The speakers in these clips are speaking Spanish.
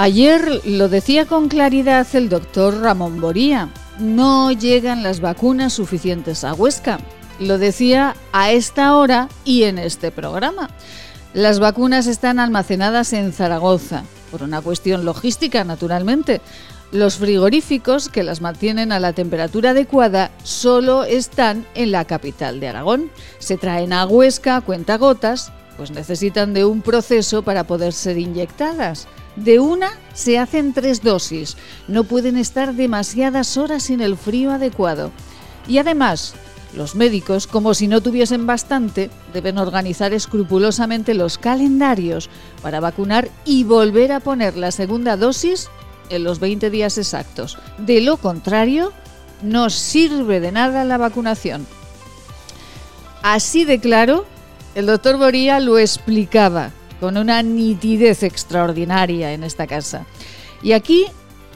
Ayer lo decía con claridad el doctor Ramón Boría, no llegan las vacunas suficientes a Huesca. Lo decía a esta hora y en este programa. Las vacunas están almacenadas en Zaragoza, por una cuestión logística, naturalmente. Los frigoríficos que las mantienen a la temperatura adecuada solo están en la capital de Aragón. Se traen a Huesca a cuentagotas, pues necesitan de un proceso para poder ser inyectadas. De una se hacen tres dosis. No pueden estar demasiadas horas sin el frío adecuado. Y además, los médicos, como si no tuviesen bastante, deben organizar escrupulosamente los calendarios para vacunar y volver a poner la segunda dosis en los 20 días exactos. De lo contrario, no sirve de nada la vacunación. Así de claro, el doctor Boría lo explicaba con una nitidez extraordinaria en esta casa. Y aquí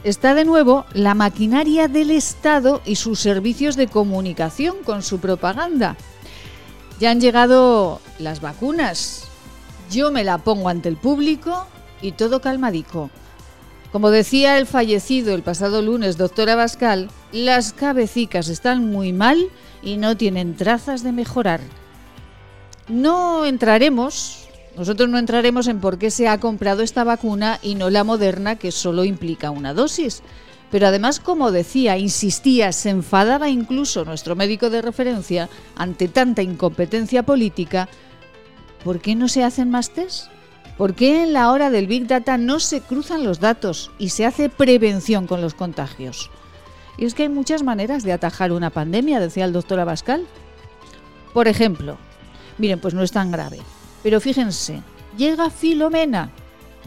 está de nuevo la maquinaria del Estado y sus servicios de comunicación con su propaganda. Ya han llegado las vacunas. Yo me la pongo ante el público y todo calmadico. Como decía el fallecido el pasado lunes, doctor Abascal, las cabecicas están muy mal y no tienen trazas de mejorar. No entraremos nosotros no entraremos en por qué se ha comprado esta vacuna y no la moderna que solo implica una dosis. Pero además, como decía, insistía, se enfadaba incluso nuestro médico de referencia ante tanta incompetencia política. ¿Por qué no se hacen más test? ¿Por qué en la hora del Big Data no se cruzan los datos y se hace prevención con los contagios? Y es que hay muchas maneras de atajar una pandemia, decía el doctor Abascal. Por ejemplo, miren, pues no es tan grave. Pero fíjense, llega Filomena,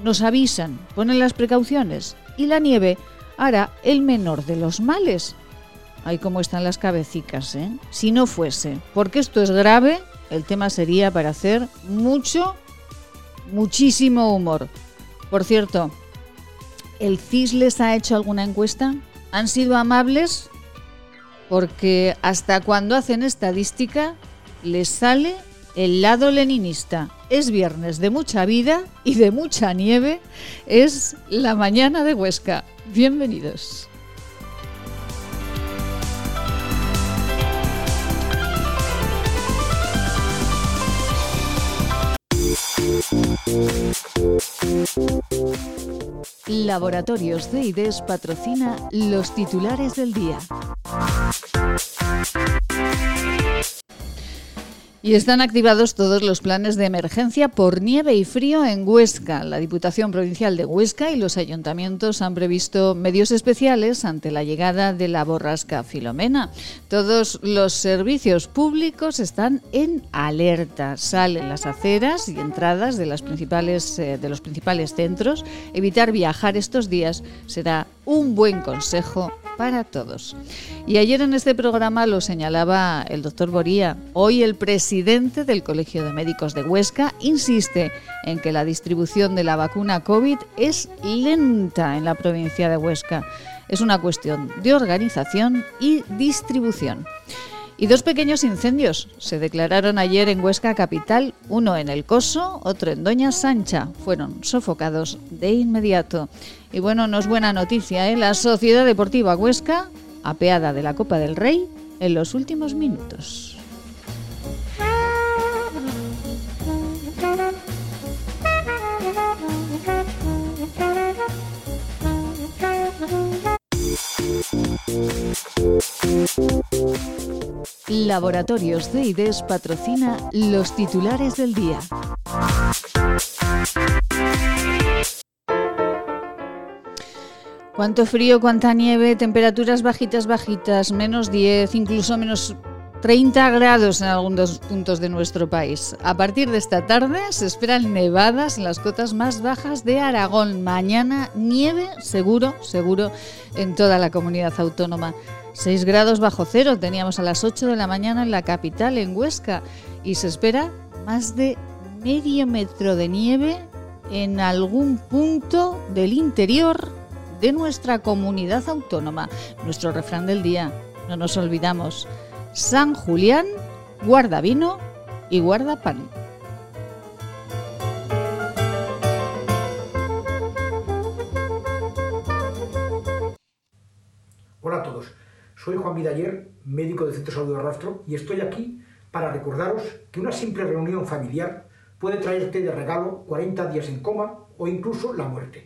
nos avisan, ponen las precauciones y la nieve hará el menor de los males. Ay, cómo están las cabecicas, ¿eh? Si no fuese, porque esto es grave, el tema sería para hacer mucho, muchísimo humor. Por cierto, ¿el CIS les ha hecho alguna encuesta? ¿Han sido amables? Porque hasta cuando hacen estadística, les sale el lado leninista. Es viernes de mucha vida y de mucha nieve. Es la mañana de Huesca. Bienvenidos. Laboratorios CIDES patrocina los titulares del día. Y están activados todos los planes de emergencia por nieve y frío en Huesca. La Diputación Provincial de Huesca y los ayuntamientos han previsto medios especiales ante la llegada de la borrasca Filomena. Todos los servicios públicos están en alerta. Salen las aceras y entradas de, eh, de los principales centros. Evitar viajar estos días será un buen consejo para todos. Y ayer en este programa lo señalaba el doctor Boría. Hoy el presidente del Colegio de Médicos de Huesca insiste en que la distribución de la vacuna COVID es lenta en la provincia de Huesca. Es una cuestión de organización y distribución. Y dos pequeños incendios se declararon ayer en Huesca Capital, uno en El Coso, otro en Doña Sancha. Fueron sofocados de inmediato. Y bueno, no es buena noticia, ¿eh? La Sociedad Deportiva Huesca, apeada de la Copa del Rey, en los últimos minutos. Laboratorios CIDES patrocina los titulares del día. Cuánto frío, cuánta nieve, temperaturas bajitas, bajitas, menos 10, incluso menos 30 grados en algunos puntos de nuestro país. A partir de esta tarde se esperan nevadas en las cotas más bajas de Aragón. Mañana nieve seguro, seguro en toda la comunidad autónoma. 6 grados bajo cero teníamos a las 8 de la mañana en la capital, en Huesca, y se espera más de medio metro de nieve en algún punto del interior de nuestra comunidad autónoma. Nuestro refrán del día, no nos olvidamos, San Julián guarda vino y guarda pan. Hola a todos, soy Juan Vidaller, médico del Centro de Salud de Rastro, y estoy aquí para recordaros que una simple reunión familiar puede traerte de regalo 40 días en coma o incluso la muerte.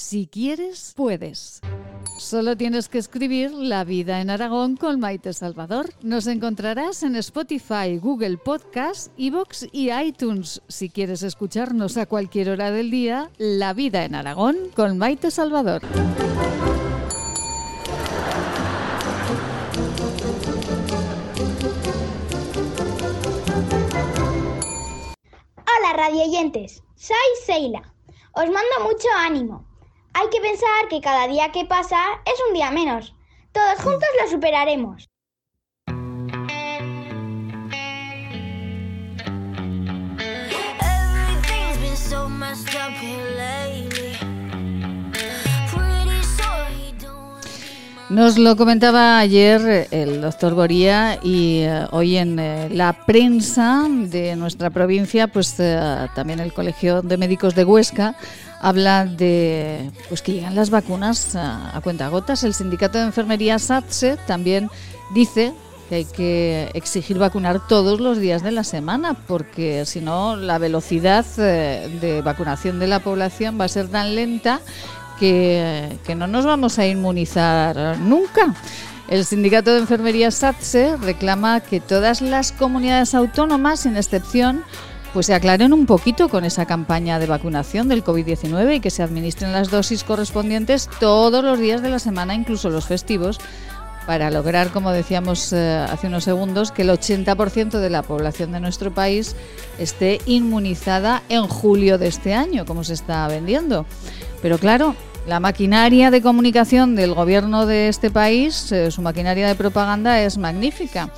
Si quieres, puedes. Solo tienes que escribir La vida en Aragón con Maite Salvador. Nos encontrarás en Spotify, Google Podcast, Evox y iTunes. Si quieres escucharnos a cualquier hora del día, La vida en Aragón con Maite Salvador. Hola radioyentes, soy Seila. Os mando mucho ánimo hay que pensar que cada día que pasa es un día menos. Todos juntos lo superaremos. Nos lo comentaba ayer el doctor Goría y eh, hoy en eh, la prensa de nuestra provincia, pues eh, también el Colegio de Médicos de Huesca habla de pues que llegan las vacunas a, a cuentagotas. El sindicato de enfermería SATSE también dice que hay que exigir vacunar todos los días de la semana, porque si no la velocidad eh, de vacunación de la población va a ser tan lenta que, que no nos vamos a inmunizar nunca. El sindicato de enfermería SATSE reclama que todas las comunidades autónomas, sin excepción, pues se aclaren un poquito con esa campaña de vacunación del COVID-19 y que se administren las dosis correspondientes todos los días de la semana, incluso los festivos, para lograr, como decíamos eh, hace unos segundos, que el 80% de la población de nuestro país esté inmunizada en julio de este año, como se está vendiendo. Pero claro, la maquinaria de comunicación del gobierno de este país, eh, su maquinaria de propaganda es magnífica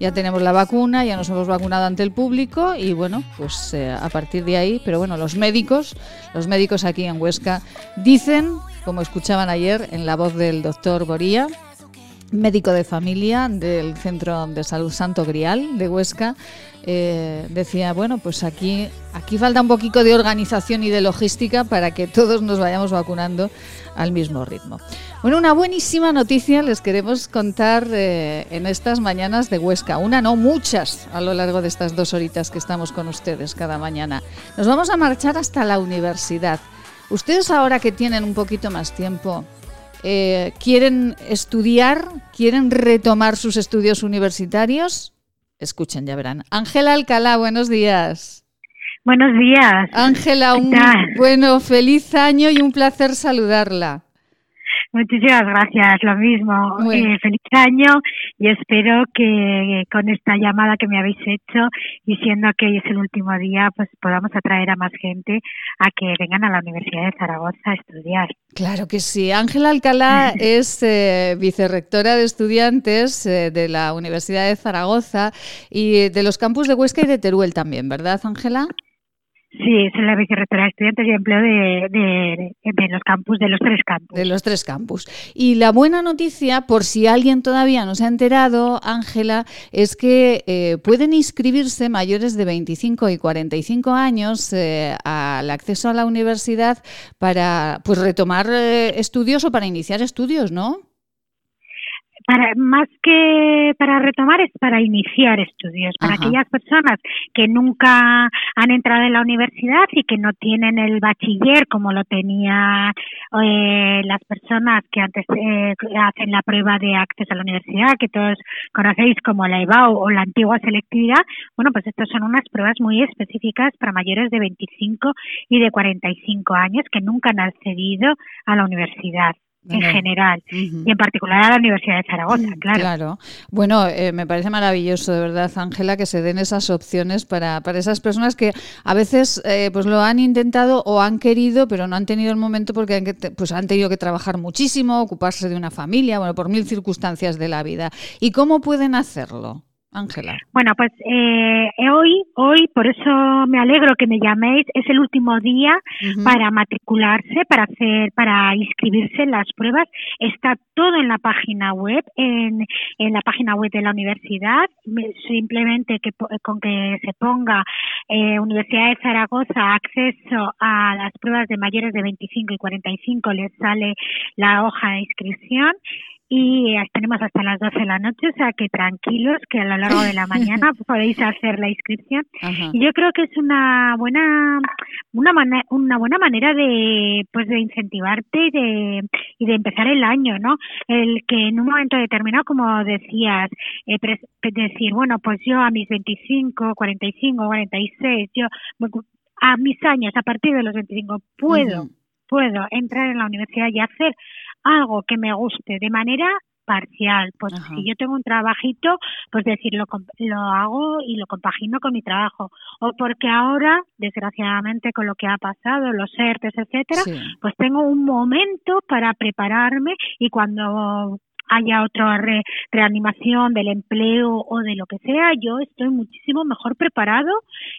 ya tenemos la vacuna, ya nos hemos vacunado ante el público y bueno, pues eh, a partir de ahí, pero bueno, los médicos, los médicos aquí en Huesca dicen, como escuchaban ayer en la voz del doctor Boría, médico de familia del Centro de Salud Santo Grial de Huesca, eh, decía, bueno, pues aquí, aquí falta un poquito de organización y de logística para que todos nos vayamos vacunando al mismo ritmo. Bueno, una buenísima noticia les queremos contar eh, en estas mañanas de Huesca. Una, no muchas, a lo largo de estas dos horitas que estamos con ustedes cada mañana. Nos vamos a marchar hasta la universidad. Ustedes ahora que tienen un poquito más tiempo, eh, ¿quieren estudiar? ¿Quieren retomar sus estudios universitarios? Escuchen, ya verán. Ángela Alcalá, buenos días. Buenos días. Ángela, un bueno, feliz año y un placer saludarla. Muchísimas gracias, lo mismo. Eh, feliz año y espero que con esta llamada que me habéis hecho y siendo que hoy es el último día, pues podamos atraer a más gente a que vengan a la Universidad de Zaragoza a estudiar. Claro que sí. Ángela Alcalá es eh, vicerrectora de estudiantes eh, de la Universidad de Zaragoza y de los campus de Huesca y de Teruel también, ¿verdad, Ángela? Sí, soy la vicerrectora de estudiantes y empleo de, de, los campus, de los tres campus. De los tres campus. Y la buena noticia, por si alguien todavía no se ha enterado, Ángela, es que eh, pueden inscribirse mayores de 25 y 45 años eh, al acceso a la universidad para pues retomar eh, estudios o para iniciar estudios, ¿no? Para más que para retomar es para iniciar estudios para aquellas personas que nunca han entrado en la universidad y que no tienen el bachiller como lo tenía eh, las personas que antes eh, hacen la prueba de acceso a la universidad que todos conocéis como la EBAU o la antigua selectividad bueno pues estas son unas pruebas muy específicas para mayores de 25 y de 45 años que nunca han accedido a la universidad en general y en particular a la Universidad de Zaragoza, claro. Claro. Bueno, eh, me parece maravilloso, de verdad, Ángela, que se den esas opciones para, para esas personas que a veces eh, pues lo han intentado o han querido, pero no han tenido el momento porque han, pues han tenido que trabajar muchísimo, ocuparse de una familia, bueno, por mil circunstancias de la vida. ¿Y cómo pueden hacerlo? Ángela. Bueno, pues eh, hoy, hoy, por eso me alegro que me llaméis, es el último día para matricularse, para hacer, para inscribirse en las pruebas. Está todo en la página web, en, en la página web de la universidad. Simplemente que con que se ponga eh, Universidad de Zaragoza acceso a las pruebas de mayores de 25 y 45 les sale la hoja de inscripción y tenemos hasta las 12 de la noche, o sea que tranquilos que a lo largo de la mañana podéis hacer la inscripción. Y yo creo que es una buena una una buena manera de pues de incentivarte y de y de empezar el año, ¿no? El que en un momento determinado, como decías, eh, decir, bueno, pues yo a mis 25, 45, 46, yo a mis años, a partir de los 25 puedo puedo entrar en la universidad y hacer algo que me guste de manera parcial. Pues si yo tengo un trabajito, pues decir, lo, lo hago y lo compagino con mi trabajo. O porque ahora, desgraciadamente, con lo que ha pasado, los ERTES, etcétera, pues tengo un momento para prepararme y cuando haya otra reanimación del empleo o de lo que sea, yo estoy muchísimo mejor preparado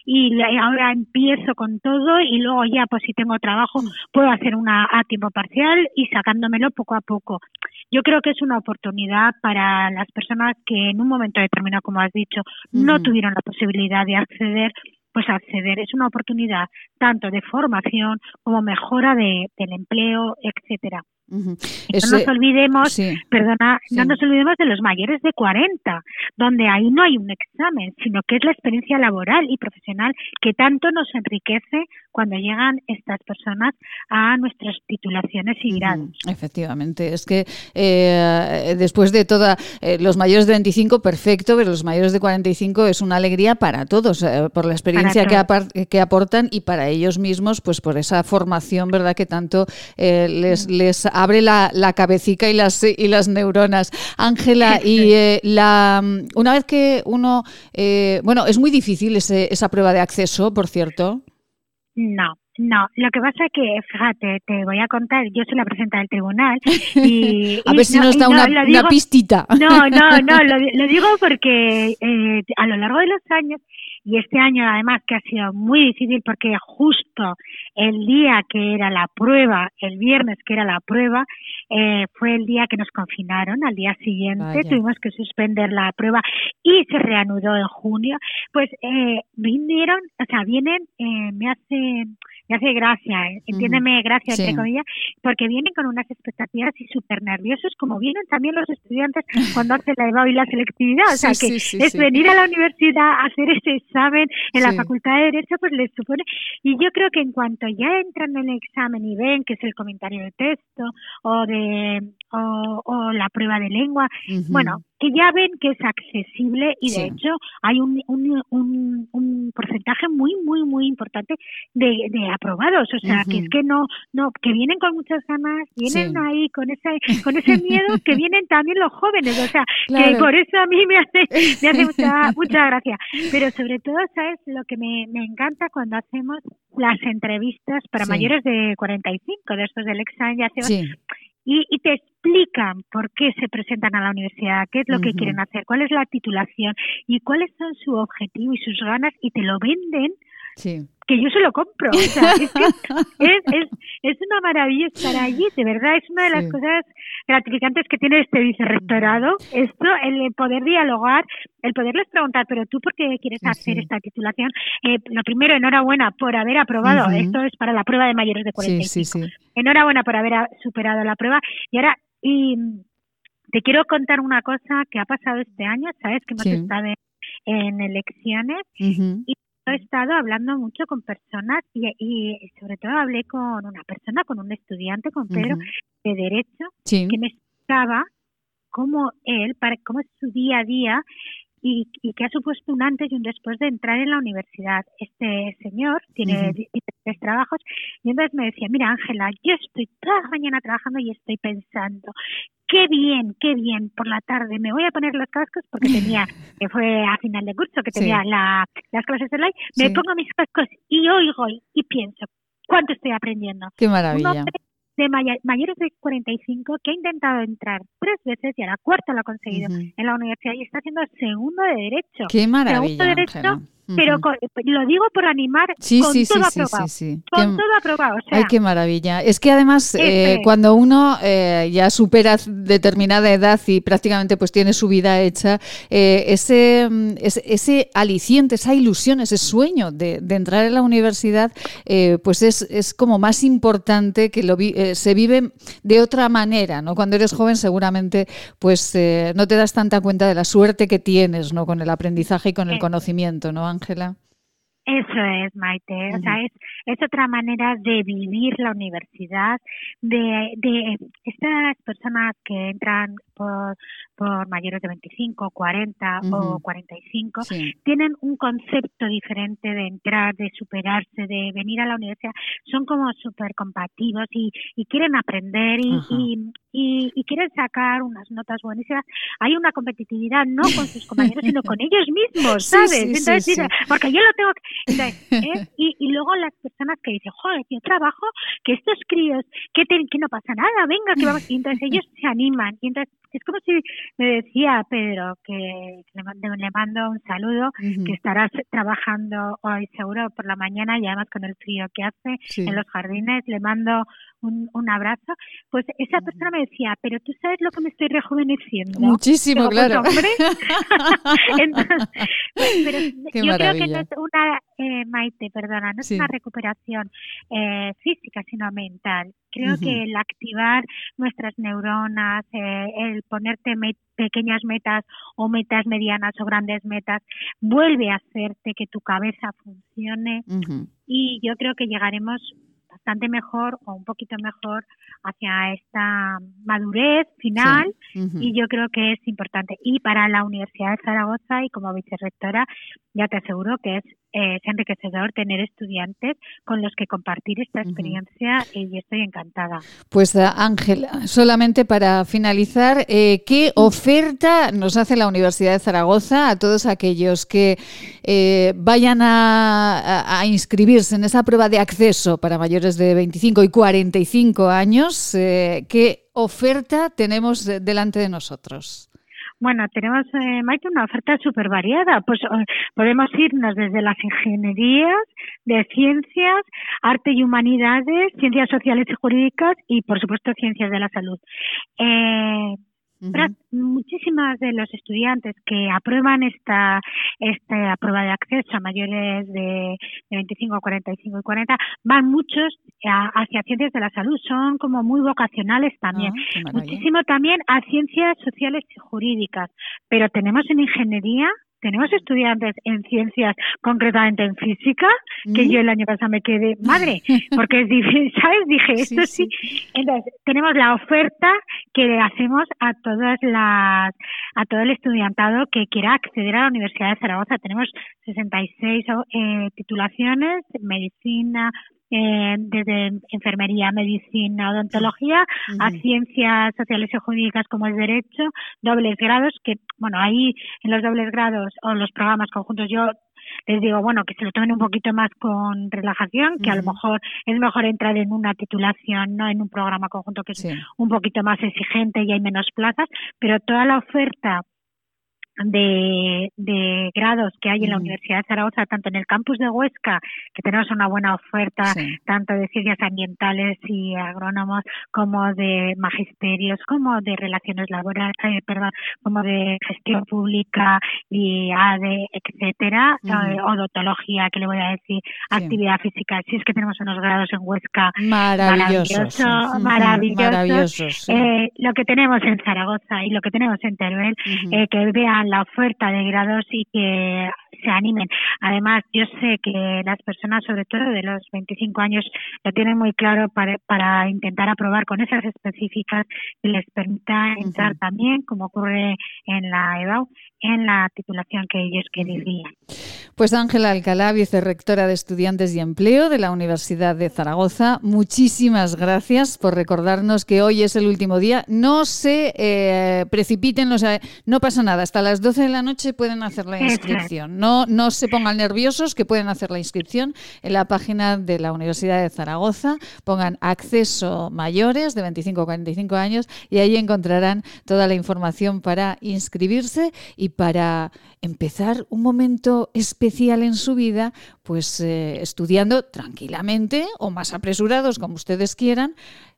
y ahora empiezo con todo y luego ya pues si tengo trabajo puedo hacer una a tiempo parcial y sacándomelo poco a poco. Yo creo que es una oportunidad para las personas que en un momento determinado, como has dicho, no tuvieron la posibilidad de acceder pues acceder es una oportunidad tanto de formación como mejora de, del empleo, etcétera. No nos olvidemos, perdona, no nos olvidemos de los mayores de 40, donde ahí no hay un examen, sino que es la experiencia laboral y profesional que tanto nos enriquece cuando llegan estas personas a nuestras titulaciones y grados. Efectivamente, es que eh, después de toda, eh, los mayores de 25, perfecto, pero los mayores de 45 es una alegría para todos, eh, por la experiencia que, que, aportan y para ellos mismos, pues por esa formación, ¿verdad?, que tanto les, les abre la, la cabecita y las, y las neuronas. Ángela, y eh, la, una vez que uno, eh, bueno, es muy difícil ese, esa prueba de acceso, por cierto. No, no, lo que pasa es que, fíjate, te voy a contar, yo soy la presidenta del tribunal y... a ver si nos da una, una, pistita. No, no, no, lo, lo digo porque eh, a lo largo de los años y este año además que ha sido muy difícil porque justo el día que era la prueba, el viernes que era la prueba, eh, fue el día que nos confinaron, al día siguiente tuvimos que suspender la prueba y se reanudó en junio, pues eh, vinieron, o sea, vienen, eh, me hacen me hace gracia, ¿eh? entiéndeme, gracia, entre comillas, porque vienen con unas expectativas y súper nerviosos, como vienen también los estudiantes cuando hacen la EVA y la selectividad. O sea, que es venir a la universidad a hacer ese examen en la Facultad de Derecho, pues les supone. Y yo creo que en cuanto ya entran en el examen y ven que es el comentario de texto o de o, la prueba de lengua, bueno, que ya ven que es accesible y de hecho hay un, un, un, porcentaje muy, muy, muy importante de, de aprobados. O sea, que es que no, no, que vienen con muchas ganas, vienen ahí con ese, con ese miedo que vienen también los jóvenes. O sea, que por eso a mí me hace, me hace mucha, mucha gracia. Pero sobre todo, ¿sabes? Lo que me, me encanta cuando hacemos las entrevistas para mayores de 45, de estos del examen, ya se y, y, te explican por qué se presentan a la universidad, qué es lo que quieren hacer, cuál es la titulación y cuáles son su objetivo y sus ganas y te lo venden sí. Que yo se lo compro. O sea, es, es, es, una maravilla estar allí, de verdad, es una de las cosas gratificantes que tiene este vicerrectorado, esto, el poder dialogar, el poderles preguntar, pero tú por qué quieres hacer esta titulación? Eh, lo primero, enhorabuena por haber aprobado, esto es para la prueba de mayores de 45. enhorabuena por haber superado la prueba. Y ahora... Y, te quiero contar una cosa que ha pasado este año, sabes que hemos estado en, elecciones y he estado hablando mucho con personas y, sobre todo hablé con una persona, con un estudiante, con Pedro, de Derecho, que me explicaba cómo él, para, cómo es su día a día y, que ha supuesto un antes y un después de entrar en la universidad. Este señor tiene tres trabajos y entonces me decía, mira Ángela, yo estoy toda la mañana trabajando y estoy pensando, qué bien, qué bien, por la tarde me voy a poner los cascos porque tenía, que fue a final de curso, que tenía la, las clases online, me pongo mis cascos y oigo y pienso, ¿cuánto estoy aprendiendo? Qué maravilla de mayores de 45 que ha intentado entrar tres veces y a la cuarta lo ha conseguido en la universidad y está haciendo segundo de derecho. Qué maravilla, de derecho, pero lo digo por animar sí, con sí, todo sí, aprobado. Sí, con todo aprobado. Ay, qué maravilla. Es que además eh, cuando uno eh, ya supera determinada edad y prácticamente pues tiene su vida hecha, eh, ese, mm, ese, ese, aliciente, esa ilusión, ese sueño de, de entrar en la universidad, pues es, es, como más importante que lo se vive de otra manera, ¿no? Cuando eres joven seguramente pues no te das tanta cuenta de la suerte que tienes, ¿no? Con el aprendizaje y con el conocimiento, ¿no, Ángela? Eso es, Maite. O sea, es, es otra manera de vivir la universidad, de, de estas personas que entran por, por mayores de 25, 40 o 45, tienen un concepto diferente de entrar, de superarse, de venir a la universidad. Son como súper compatibles y, y quieren aprender y, y, y, quieren sacar unas notas buenísimas. Hay una competitividad no con sus compañeros, sino con ellos mismos, ¿sabes? Entonces, porque yo lo tengo que ¿eh? y, y, luego las personas que dicen, joder, yo trabajo, que estos críos, que, que no pasa nada, venga, que vamos. Y entonces ellos se animan. Y entonces es como si me decía Pedro que le mando, le mando un saludo, que estarás trabajando hoy seguro por la mañana y además con el frío que hace en los jardines, le mando un, un abrazo, pues esa persona me decía, pero tú sabes lo que me estoy rejuveneciendo. Muchísimo, claro. Entonces, pues, pero yo creo que no es una, eh, Maite, perdona, no es una recuperación eh, física, sino mental. Creo que el activar nuestras neuronas, eh, el ponerte pequeñas metas o metas medianas o grandes metas, vuelve a hacerte que tu cabeza funcione y yo creo que llegaremos bastante mejor o un poquito mejor hacia esta madurez final y yo creo que es importante. Y para la Universidad de Zaragoza y como vicerrectora, ya te aseguro que es, es enriquecedor tener estudiantes con los que compartir esta experiencia y estoy encantada. Pues eh, Ángel, solamente para finalizar, eh, ¿qué oferta nos hace la Universidad de Zaragoza a todos aquellos que eh, vayan a, a, inscribirse en esa prueba de acceso para mayores de 25 y 45 años? ¿Qué oferta tenemos delante de nosotros? Bueno, tenemos, eh, Maite, una oferta súper variada. Pues eh, podemos irnos desde las ingenierías, de ciencias, arte y humanidades, ciencias sociales y jurídicas y, por supuesto, ciencias de la salud. Eh, Muchísimas de los estudiantes que aprueban esta, esta prueba de acceso a mayores de, de 25, 45 y 40 van muchos hacia ciencias de la salud, son como muy vocacionales también. Ah, Muchísimo también a ciencias sociales y jurídicas, pero tenemos en ingeniería tenemos estudiantes en ciencias, concretamente en física, que yo el año pasado me quedé madre, porque es difícil, ¿sabes? Dije, esto sí, Entonces, tenemos la oferta que le hacemos a todas las, a todo el estudiantado que quiera acceder a la Universidad de Zaragoza. Tenemos 66 eh, titulaciones, medicina, eh, desde enfermería, medicina, odontología, a ciencias sociales y jurídicas como es derecho, dobles grados, que, bueno, ahí en los dobles grados o los programas conjuntos yo les digo, bueno, que se lo tomen un poquito más con relajación, que a lo mejor es mejor entrar en una titulación, no en un programa conjunto que es un poquito más exigente y hay menos plazas, pero toda la oferta de, de, grados que hay en la Universidad de Zaragoza, tanto en el campus de Huesca, que tenemos una buena oferta, tanto de ciencias ambientales y agrónomos, como de magisterios, como de relaciones laborales, eh, perdón, como de gestión pública y ADE, etcétera, uh odontología, que le voy a decir, actividad física. Si es que tenemos unos grados en Huesca maravillosos. Maravillosos. Eh, lo que tenemos en Zaragoza y lo que tenemos en Teruel, eh, que vean la oferta de grados y que se animen. Además, yo sé que las personas, sobre todo de los 25 años, lo tienen muy claro para, para intentar aprobar con esas específicas que les permita entrar también, como ocurre en la EBAU, en la titulación que ellos querían. Pues Ángela Alcalá, vicerrectora de Estudiantes y Empleo de la Universidad de Zaragoza, muchísimas gracias por recordarnos que hoy es el último día. No se eh, precipiten, no pasa nada, hasta las 12 de la noche pueden hacer la inscripción. No, no se pongan nerviosos, que pueden hacer la inscripción en la página de la Universidad de Zaragoza. Pongan acceso mayores de 25 a 45 años y ahí encontrarán toda la información para inscribirse y para empezar un momento especial en su vida, pues eh, estudiando tranquilamente o más apresurados, como ustedes quieran,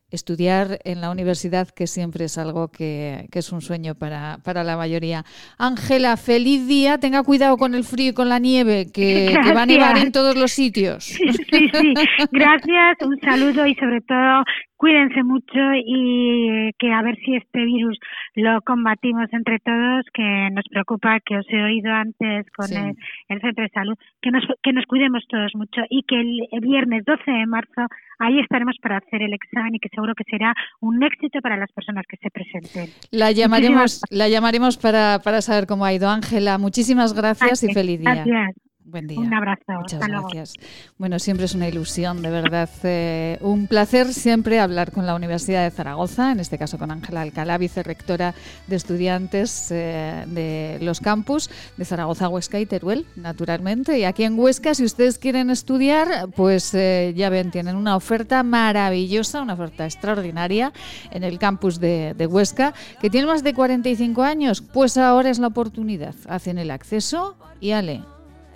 estudiar en la universidad, que siempre es algo que, es un sueño para, para la mayoría. Ángela, feliz día, tenga cuidado con el frío y con la nieve, que, que, va a nevar en todos los sitios. Sí, sí, gracias, un saludo y sobre todo cuídense mucho y que a ver si este virus lo combatimos entre todos, que nos preocupa, que os he oído antes con el, Centro de Salud, que nos, que nos cuidemos todos mucho y que el, viernes 12 de marzo ahí estaremos para hacer el examen y que seguro que será un éxito para las personas que se presenten. La llamaremos, la llamaremos para, para saber cómo ha ido. Ángela, muchísimas gracias, y feliz día. Gracias. Buen día. Un abrazo. Muchas gracias. Bueno, siempre es una ilusión, de verdad. Eh, un placer siempre hablar con la Universidad de Zaragoza, en este caso con Ángela Alcalá, vicerrectora de estudiantes eh, de los campus de Zaragoza, Huesca y Teruel, naturalmente. Y aquí en Huesca, si ustedes quieren estudiar, pues eh, ya ven, tienen una oferta maravillosa, una oferta extraordinaria en el campus de, de Huesca, que tiene más de 45 años. Pues ahora es la oportunidad. Hacen el acceso y ale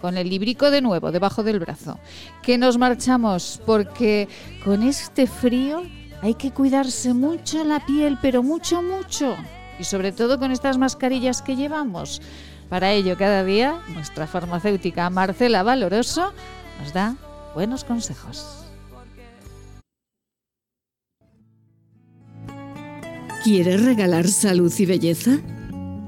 con el librico de nuevo debajo del brazo, que nos marchamos porque con este frío hay que cuidarse mucho la piel, pero mucho, mucho. Y sobre todo con estas mascarillas que llevamos. Para ello, cada día, nuestra farmacéutica Marcela Valoroso nos da buenos consejos. ¿Quieres regalar salud y belleza?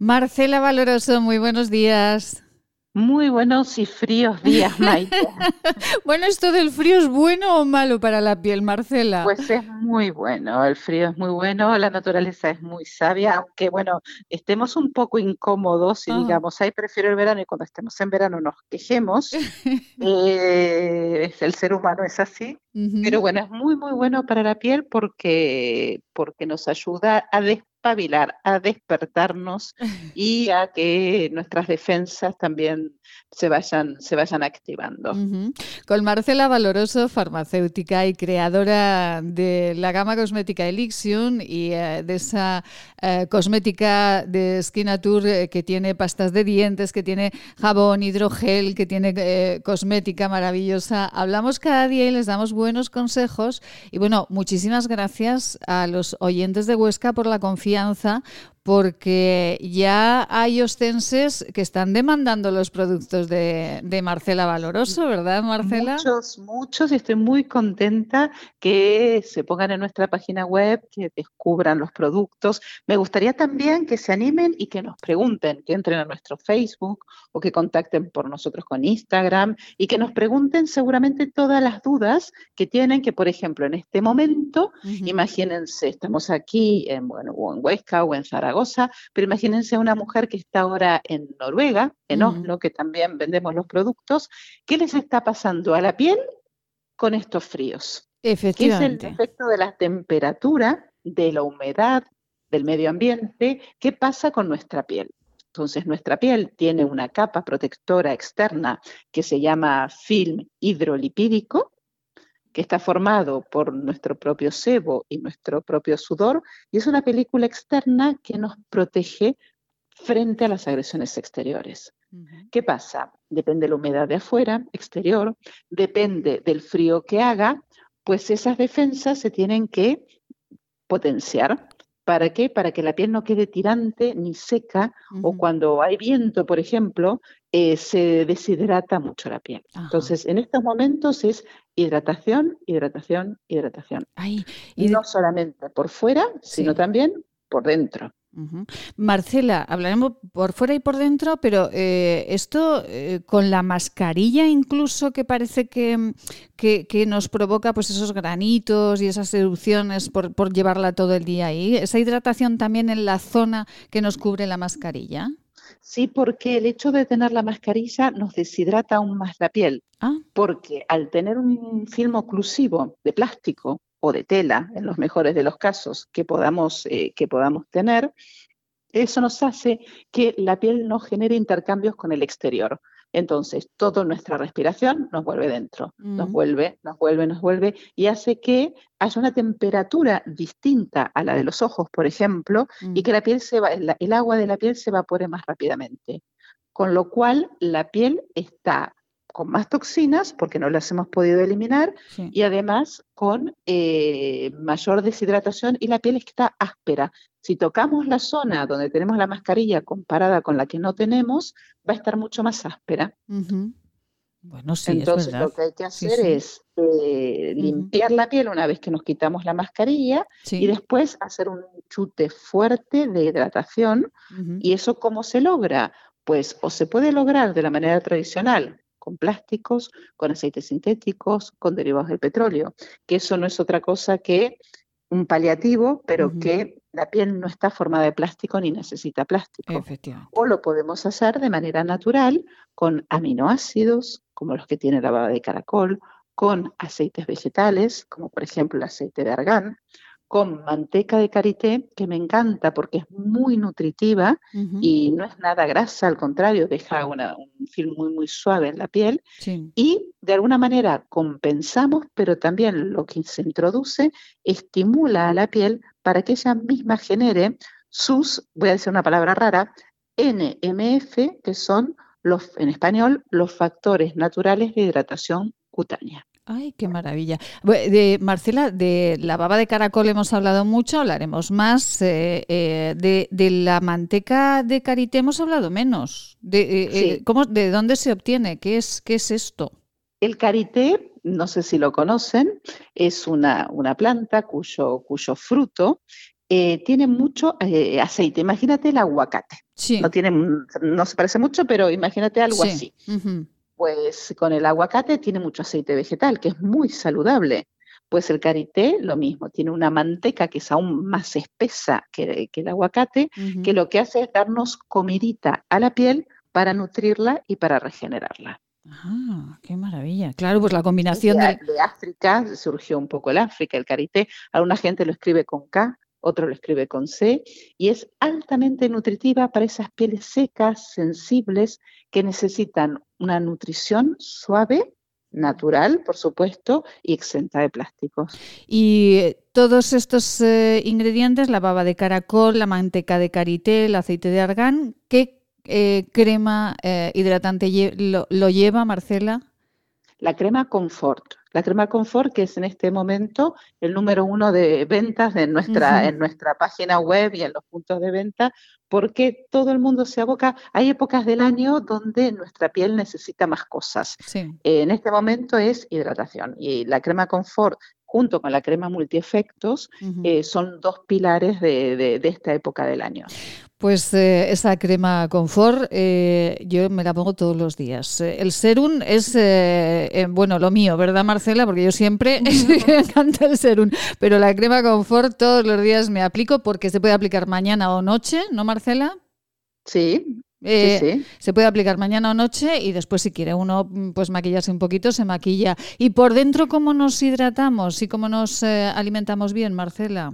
Marcela Valoroso, muy buenos días. Muy buenos y fríos días, Maite. bueno, ¿esto del frío es bueno o malo para la piel, Marcela? Pues es muy bueno, el frío es muy bueno, la naturaleza es muy sabia, aunque bueno, estemos un poco incómodos y ah. digamos, ay, prefiero el verano y cuando estemos en verano nos quejemos, eh, el ser humano es así, pero bueno, es muy, muy bueno para la piel porque, porque nos ayuda a despabilar, a despertarnos y a que nuestras defensas también se vayan, se vayan activando. Con Marcela Valoroso, farmacéutica y creadora de la gama cosmética Elixium y eh, de esa eh, cosmética de Skinature eh, que tiene pastas de dientes, que tiene jabón, hidrogel, que tiene cosmética maravillosa. Hablamos cada día y les damos buenos consejos. Y bueno, muchísimas gracias a los oyentes de Huesca por la confianza, porque ya hay ostenses que están demandando los productos de, Marcela Valoroso, ¿verdad, Marcela? Muchos, muchos, y estoy muy contenta que se pongan en nuestra página web, que descubran los productos. Me gustaría también que se animen y que nos pregunten, que entren a nuestro Facebook o que contacten por nosotros con Instagram y que nos pregunten seguramente todas las dudas que tienen, que por ejemplo en este momento, imagínense, estamos aquí en, bueno, o en Huesca o en Zaragoza, Pero imagínense una mujer que está ahora en Noruega, en Oslo, que también vendemos los productos, ¿qué les está pasando a la piel con estos fríos? Efectivamente. ¿Qué es el efecto de la temperatura, de la humedad, del medio ambiente? ¿Qué pasa con nuestra piel? Entonces, nuestra piel tiene una capa protectora externa que se llama film hidrolipídico, que está formado por nuestro propio sebo y nuestro propio sudor, y es una película externa que nos protege frente a las agresiones exteriores. ¿Qué pasa? Depende de la humedad de afuera, exterior, depende del frío que haga, pues esas defensas se tienen que potenciar. ¿Para qué? Para que la piel no quede tirante ni seca o cuando hay viento, por ejemplo, eh, se deshidrata mucho la piel. Entonces, en estos momentos es hidratación, hidratación, hidratación. y no solamente por fuera, sino también por dentro. Marcela, hablaremos por fuera y por dentro, pero eh, esto eh, con la mascarilla incluso que parece que, que, nos provoca pues esos granitos y esas erupciones por, por llevarla todo el día ahí, esa hidratación también en la zona que nos cubre la mascarilla. Sí, porque el hecho de tener la mascarilla nos deshidrata aún más la piel. Ah. Porque al tener un film oclusivo de plástico o de tela, en los mejores de los casos, que podamos, eh, que podamos tener, eso nos hace que la piel no genere intercambios con el exterior. Entonces, toda nuestra respiración nos vuelve dentro, nos mm. vuelve, nos vuelve, nos vuelve y hace que haya una temperatura distinta a la de los ojos, por ejemplo, y mm. que la piel se va, el agua de la piel se evapore más rápidamente. Con lo cual, la piel está con más toxinas porque no las hemos podido eliminar y además con eh, mayor deshidratación y la piel está áspera. Si tocamos la zona donde tenemos la mascarilla comparada con la que no tenemos, va a estar mucho más áspera. Bueno, sí, Entonces lo que hay que hacer es eh, limpiar la piel una vez que nos quitamos la mascarilla y después hacer un chute fuerte de hidratación. ¿Y eso cómo se logra? Pues o se puede lograr de la manera tradicional, con plásticos, con aceites sintéticos, con derivados del petróleo, que eso no es otra cosa que un paliativo, pero que la piel no está formada de plástico ni necesita plástico. O lo podemos hacer de manera natural con aminoácidos, como los que tiene la baba de caracol, con aceites vegetales, como por ejemplo el aceite de argán, con manteca de karité, que me encanta porque es muy nutritiva y no es nada grasa, al contrario, deja un film muy, muy suave en la piel. Y de alguna manera compensamos, pero también lo que se introduce estimula a la piel para que ella misma genere sus, voy a decir una palabra rara, NMF, que son los, en español, los factores naturales de hidratación cutánea. Ay, qué maravilla. De, Marcela, de la baba de caracol hemos hablado mucho, hablaremos más. Eh, eh, de, la manteca de karité hemos hablado menos. De, eh, ¿cómo, ¿De dónde se obtiene? ¿Qué es, qué es esto? El karité, no sé si lo conocen, es una, una planta cuyo, cuyo fruto tiene mucho aceite. Imagínate el aguacate. No, tiene, no se parece mucho, pero imagínate algo así. Pues con el aguacate tiene mucho aceite vegetal, que es muy saludable. Pues el karité, lo mismo, tiene una manteca que es aún más espesa que, el aguacate, que lo que hace es darnos comidita a la piel para nutrirla y para regenerarla. Ah, qué maravilla. Claro, pues la combinación de, de África surgió un poco el África, el karité. Alguna gente lo escribe con K, otro lo escribe con C, y es altamente nutritiva para esas pieles secas, sensibles, que necesitan una nutrición suave, natural, por supuesto, y exenta de plásticos. Y todos estos eh, ingredientes, la baba de caracol, la manteca de karité, el aceite de argán, ¿qué eh, crema eh, hidratante lo lleva, Marcela? La crema Confort. La crema Confort, que es en este momento el número uno de ventas de nuestra, en nuestra página web y en los puntos de venta, porque todo el mundo se aboca. Hay épocas del año donde nuestra piel necesita más cosas. en este momento es hidratación y la crema Confort junto con la crema multiefectos, eh, son dos pilares de, esta época del año. Pues eh, esa crema confort eh, yo me la pongo todos los días. El serum es, bueno, lo mío, ¿verdad Marcela? Porque yo siempre me encanta el serum, pero la crema confort todos los días me aplico porque se puede aplicar mañana o noche, ¿no Marcela? Sí, eh, se puede aplicar mañana o noche y después si quiere uno pues maquillarse un poquito, se maquilla. ¿Y por dentro cómo nos hidratamos y cómo nos eh, alimentamos bien, Marcela?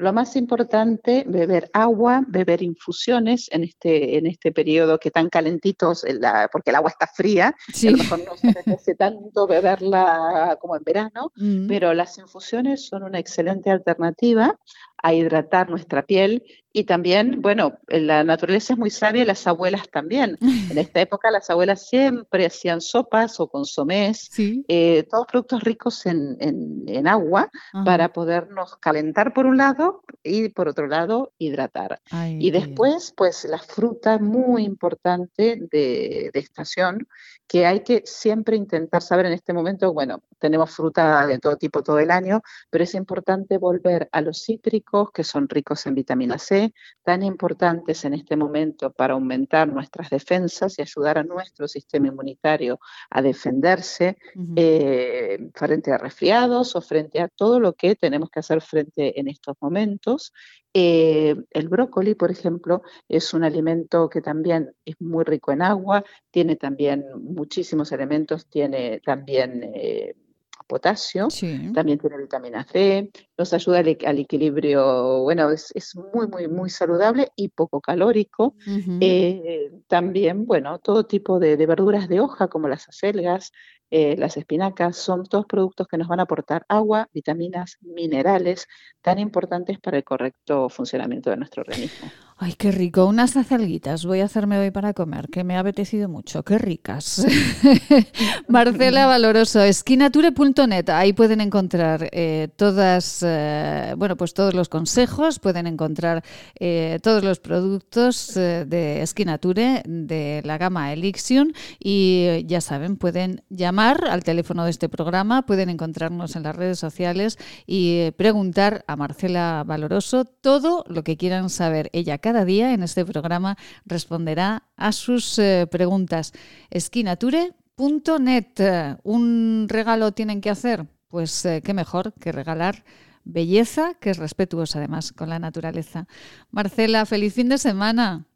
Lo más importante, beber agua, beber infusiones en este, en este periodo que tan calentitos, porque el agua está fría, a lo mejor no se tanto beberla como en verano, mm. pero las infusiones son una excelente alternativa a hidratar nuestra piel y también, bueno, la naturaleza es muy sabia y las abuelas también. En esta época las abuelas siempre hacían sopas o consomés, eh, todos productos ricos en, en, agua para podernos calentar por un lado y por otro lado hidratar. y después, pues la fruta muy importante de, de estación que hay que siempre intentar saber en este momento, bueno, tenemos fruta de todo tipo todo el año, pero es importante volver a los cítricos que son ricos en vitamina C, tan importantes en este momento para aumentar nuestras defensas y ayudar a nuestro sistema inmunitario a defenderse eh, frente a resfriados o frente a todo lo que tenemos que hacer frente en estos momentos. Eh, el brócoli, por ejemplo, es un alimento que también es muy rico en agua, tiene también muchísimos elementos, tiene también eh, potasio, también tiene vitamina C, nos ayuda al, equilibrio, bueno, es, muy, muy, muy saludable y poco calórico. Eh, también, bueno, todo tipo de, verduras de hoja como las acelgas, eh, las espinacas, son todos productos que nos van a aportar agua, vitaminas, minerales, tan importantes para el correcto funcionamiento de nuestro organismo. Ay, qué rico. Unas acelguitas voy a hacerme hoy para comer, que me ha apetecido mucho. Qué ricas. Marcela Valoroso, esquinature.net. Ahí pueden encontrar eh, todas, eh, bueno, pues todos los consejos, pueden encontrar eh, todos los productos de Esquinature de la gama Elixion y ya saben, pueden llamar al teléfono de este programa, pueden encontrarnos en las redes sociales y preguntar a Marcela Valoroso todo lo que quieran saber. Ella cada día en este programa responderá a sus eh, preguntas. Esquinature.net. ¿Un regalo tienen que hacer? Pues eh, qué mejor que regalar belleza, que es respetuosa además con la naturaleza. Marcela, feliz fin de semana.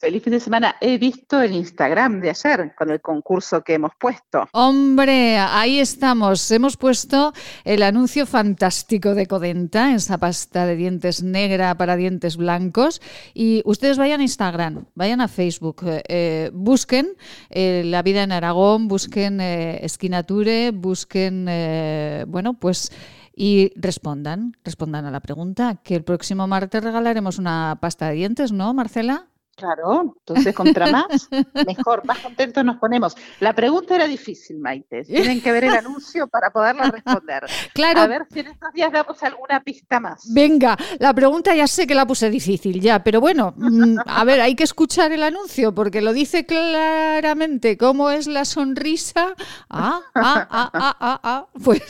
Feliz fin de semana. He visto el Instagram de ayer con el concurso que hemos puesto. Hombre, ahí estamos. Hemos puesto el anuncio fantástico de Codenta, esa pasta de dientes negra para dientes blancos. Y ustedes vayan a Instagram, vayan a Facebook, eh, busquen eh, La vida en Aragón, busquen eh, Esquinature, busquen, bueno, pues y respondan, respondan a la pregunta, que el próximo martes regalaremos una pasta de dientes, ¿no, Marcela? Claro, entonces contra más, mejor, más contentos nos ponemos. La pregunta era difícil, Maite. Tienen que ver el anuncio para poderla responder. Claro. A ver si en estos días damos alguna pista más. Venga, la pregunta ya sé que la puse difícil ya, pero bueno, mm, a ver, hay que escuchar el anuncio porque lo dice claramente cómo es la sonrisa. Ah, ah, ah, ah, ah, ah. Pues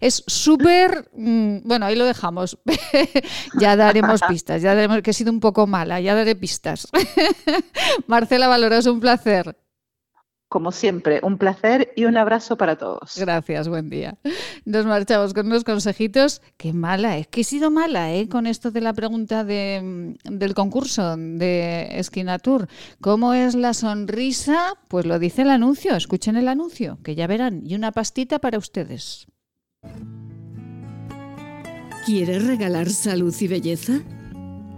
es súper, mm, bueno, ahí lo dejamos. ya daremos pistas, ya daremos que he sido un poco mala, ya daré pistas. Marcela Valoroso, un placer. Como siempre, un placer y un abrazo para todos. Gracias, buen día. Nos marchamos con unos consejitos. Qué mala, es que he sido mala ¿eh? con esto de la pregunta de, del concurso de Esquinatur. ¿Cómo es la sonrisa? Pues lo dice el anuncio. Escuchen el anuncio, que ya verán. Y una pastita para ustedes. ¿Quieres regalar salud y belleza?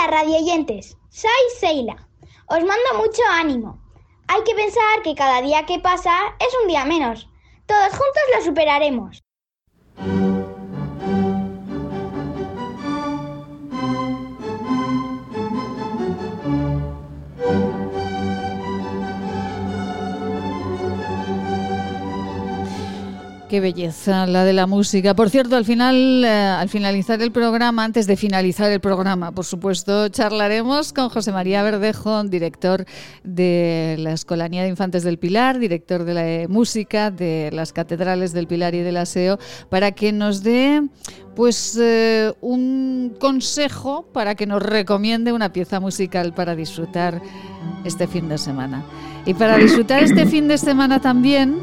218400. radioyentes, soy Seila. Os mando mucho ánimo. Hay que pensar que cada día que pasa es un día menos. Todos juntos lo superaremos. Qué belleza la de la música. Por cierto, al final, eh, al finalizar el programa, antes de finalizar el programa, por supuesto, charlaremos con José María Verdejo, director de la Escolanía de Infantes del Pilar, director de la música de las catedrales del Pilar y del Aseo, para que nos dé pues eh, un consejo para que nos recomiende una pieza musical para disfrutar este fin de semana. Y para disfrutar este fin de semana también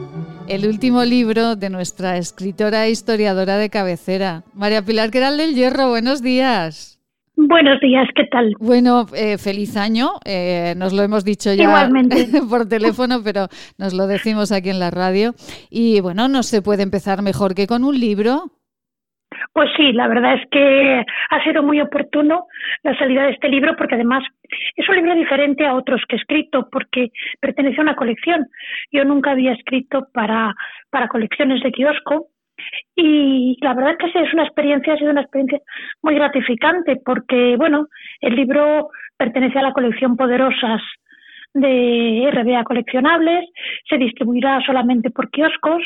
el último libro de nuestra escritora e historiadora de cabecera, María Pilar Queral del Hierro. Buenos días. Buenos días, ¿qué tal? Bueno, eh, feliz año. Eh, nos lo hemos dicho ya por teléfono, pero nos lo decimos aquí en la radio. Y bueno, no se puede empezar mejor que con un libro. Pues sí, la verdad es que ha sido muy oportuno la salida de este libro porque además es un libro diferente a otros que he escrito porque pertenece a una colección. Yo nunca había escrito para, para colecciones de kiosco y la verdad es que es una experiencia, ha sido una experiencia muy gratificante porque, bueno, el libro pertenece a la colección Poderosas de RBA Coleccionables, se distribuirá solamente por kioscos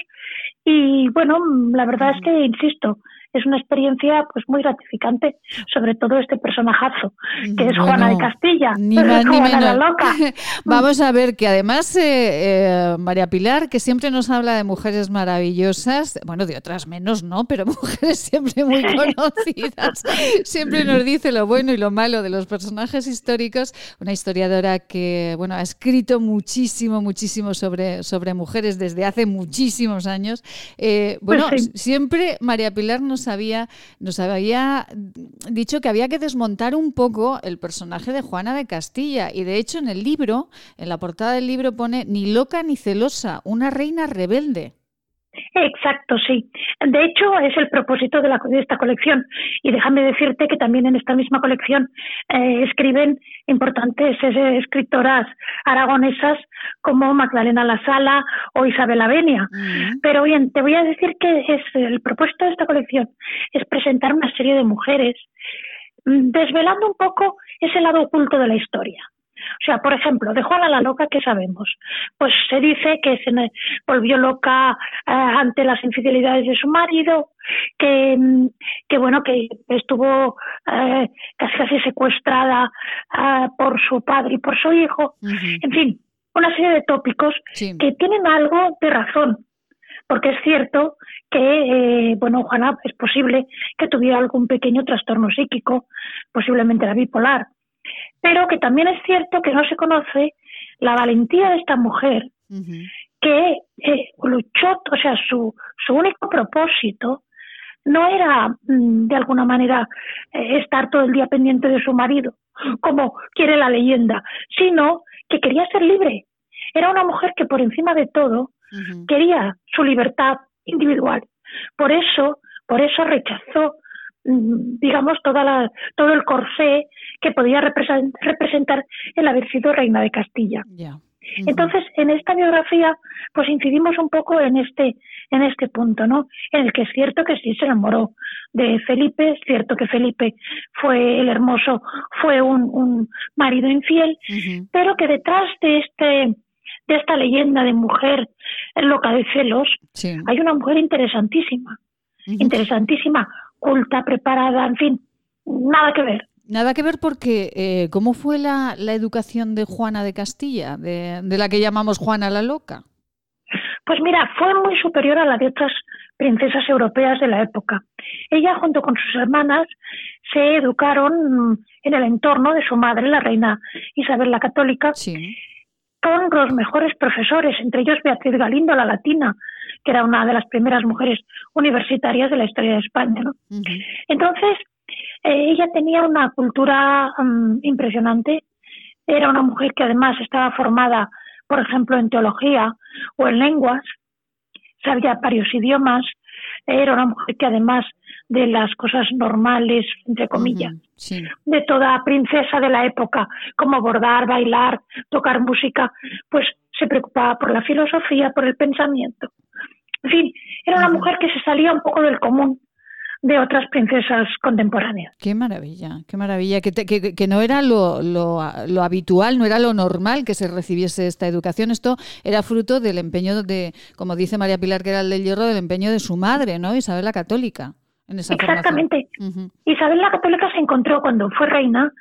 y, bueno, la verdad es que, insisto, es una experiencia pues muy gratificante, sobre todo este personajazo, que es Juana de Castilla, ni más, ni menos. loca. Vamos a ver que además eh, eh, María Pilar, que siempre nos habla de mujeres maravillosas, bueno, de otras menos no, pero mujeres siempre muy conocidas, siempre nos dice lo bueno y lo malo de los personajes históricos, una historiadora que, bueno, ha escrito muchísimo, muchísimo sobre, sobre mujeres desde hace muchísimos años. Eh, bueno, pues siempre María Pilar nos había, nos había dicho que había que desmontar un poco el personaje de Juana de Castilla. Y de hecho en el libro, en la portada del libro pone ni loca ni celosa, una reina rebelde. Exacto, sí. De hecho, es el propósito de, la, esta colección. Y déjame decirte que también en esta misma colección eh, escriben importantes eh, escritoras aragonesas como Magdalena La Sala o Isabel Avenia. Pero bien, te voy a decir que es el propósito de esta colección es presentar una serie de mujeres mm, desvelando un poco ese lado oculto de la historia. O sea, por ejemplo, de Juana la Loca, ¿qué sabemos? Pues se dice que se volvió loca eh, ante las infidelidades de su marido, que, mm, que bueno, que estuvo eh, casi casi secuestrada eh, por su padre y por su hijo. En fin, una serie de tópicos que tienen algo de razón. porque es cierto que, eh, bueno, Juana, es posible que tuviera algún pequeño trastorno psíquico, posiblemente la bipolar, pero que también es cierto que no se conoce la valentía de esta mujer que eh, luchó, o sea, su, su único propósito no era mm, de alguna manera eh, estar todo el día pendiente de su marido, como quiere la leyenda, sino que quería ser libre. Era una mujer que por encima de todo quería su libertad individual. Por eso, por eso rechazó, mm, digamos, toda la, todo el corsé que podía representar el haber sido reina de Castilla. Entonces, en esta biografía, pues incidimos un poco en este, en este punto, ¿no? En el que es cierto que sí se enamoró de Felipe, es cierto que Felipe fue el hermoso, fue un, un marido infiel, pero que detrás de este, de esta leyenda de mujer loca de celos, hay una mujer interesantísima, interesantísima, culta, preparada, en fin, nada que ver. Nada que ver porque, eh, ¿cómo fue la, educación de Juana de Castilla, de, la que llamamos Juana la Loca? Pues mira, fue muy superior a la de otras princesas europeas de la época. Ella, junto con sus hermanas, se educaron en el entorno de su madre, la reina Isabel la Católica, con los mejores profesores, entre ellos Beatriz Galindo, la latina, que era una de las primeras mujeres universitarias de la historia de España. ¿no? Entonces, eh, ella tenía una cultura mm, impresionante. Era una mujer que además estaba formada, por ejemplo, en teología o en lenguas, sabía varios idiomas. Era una mujer que además de las cosas normales, entre comillas, de toda princesa de la época, como bordar, bailar, tocar música, pues se preocupaba por la filosofía, por el pensamiento. En fin, era una mujer que se salía un poco del común de otras princesas contemporáneas. Qué maravilla, qué maravilla, que, que, no era lo, lo, habitual, no era lo normal que se recibiese esta educación. Esto era fruto del empeño de, como dice María Pilar, que era el del hierro, del empeño de su madre, ¿no? Isabel la Católica. En esa Exactamente. Isabel la Católica se encontró cuando fue reina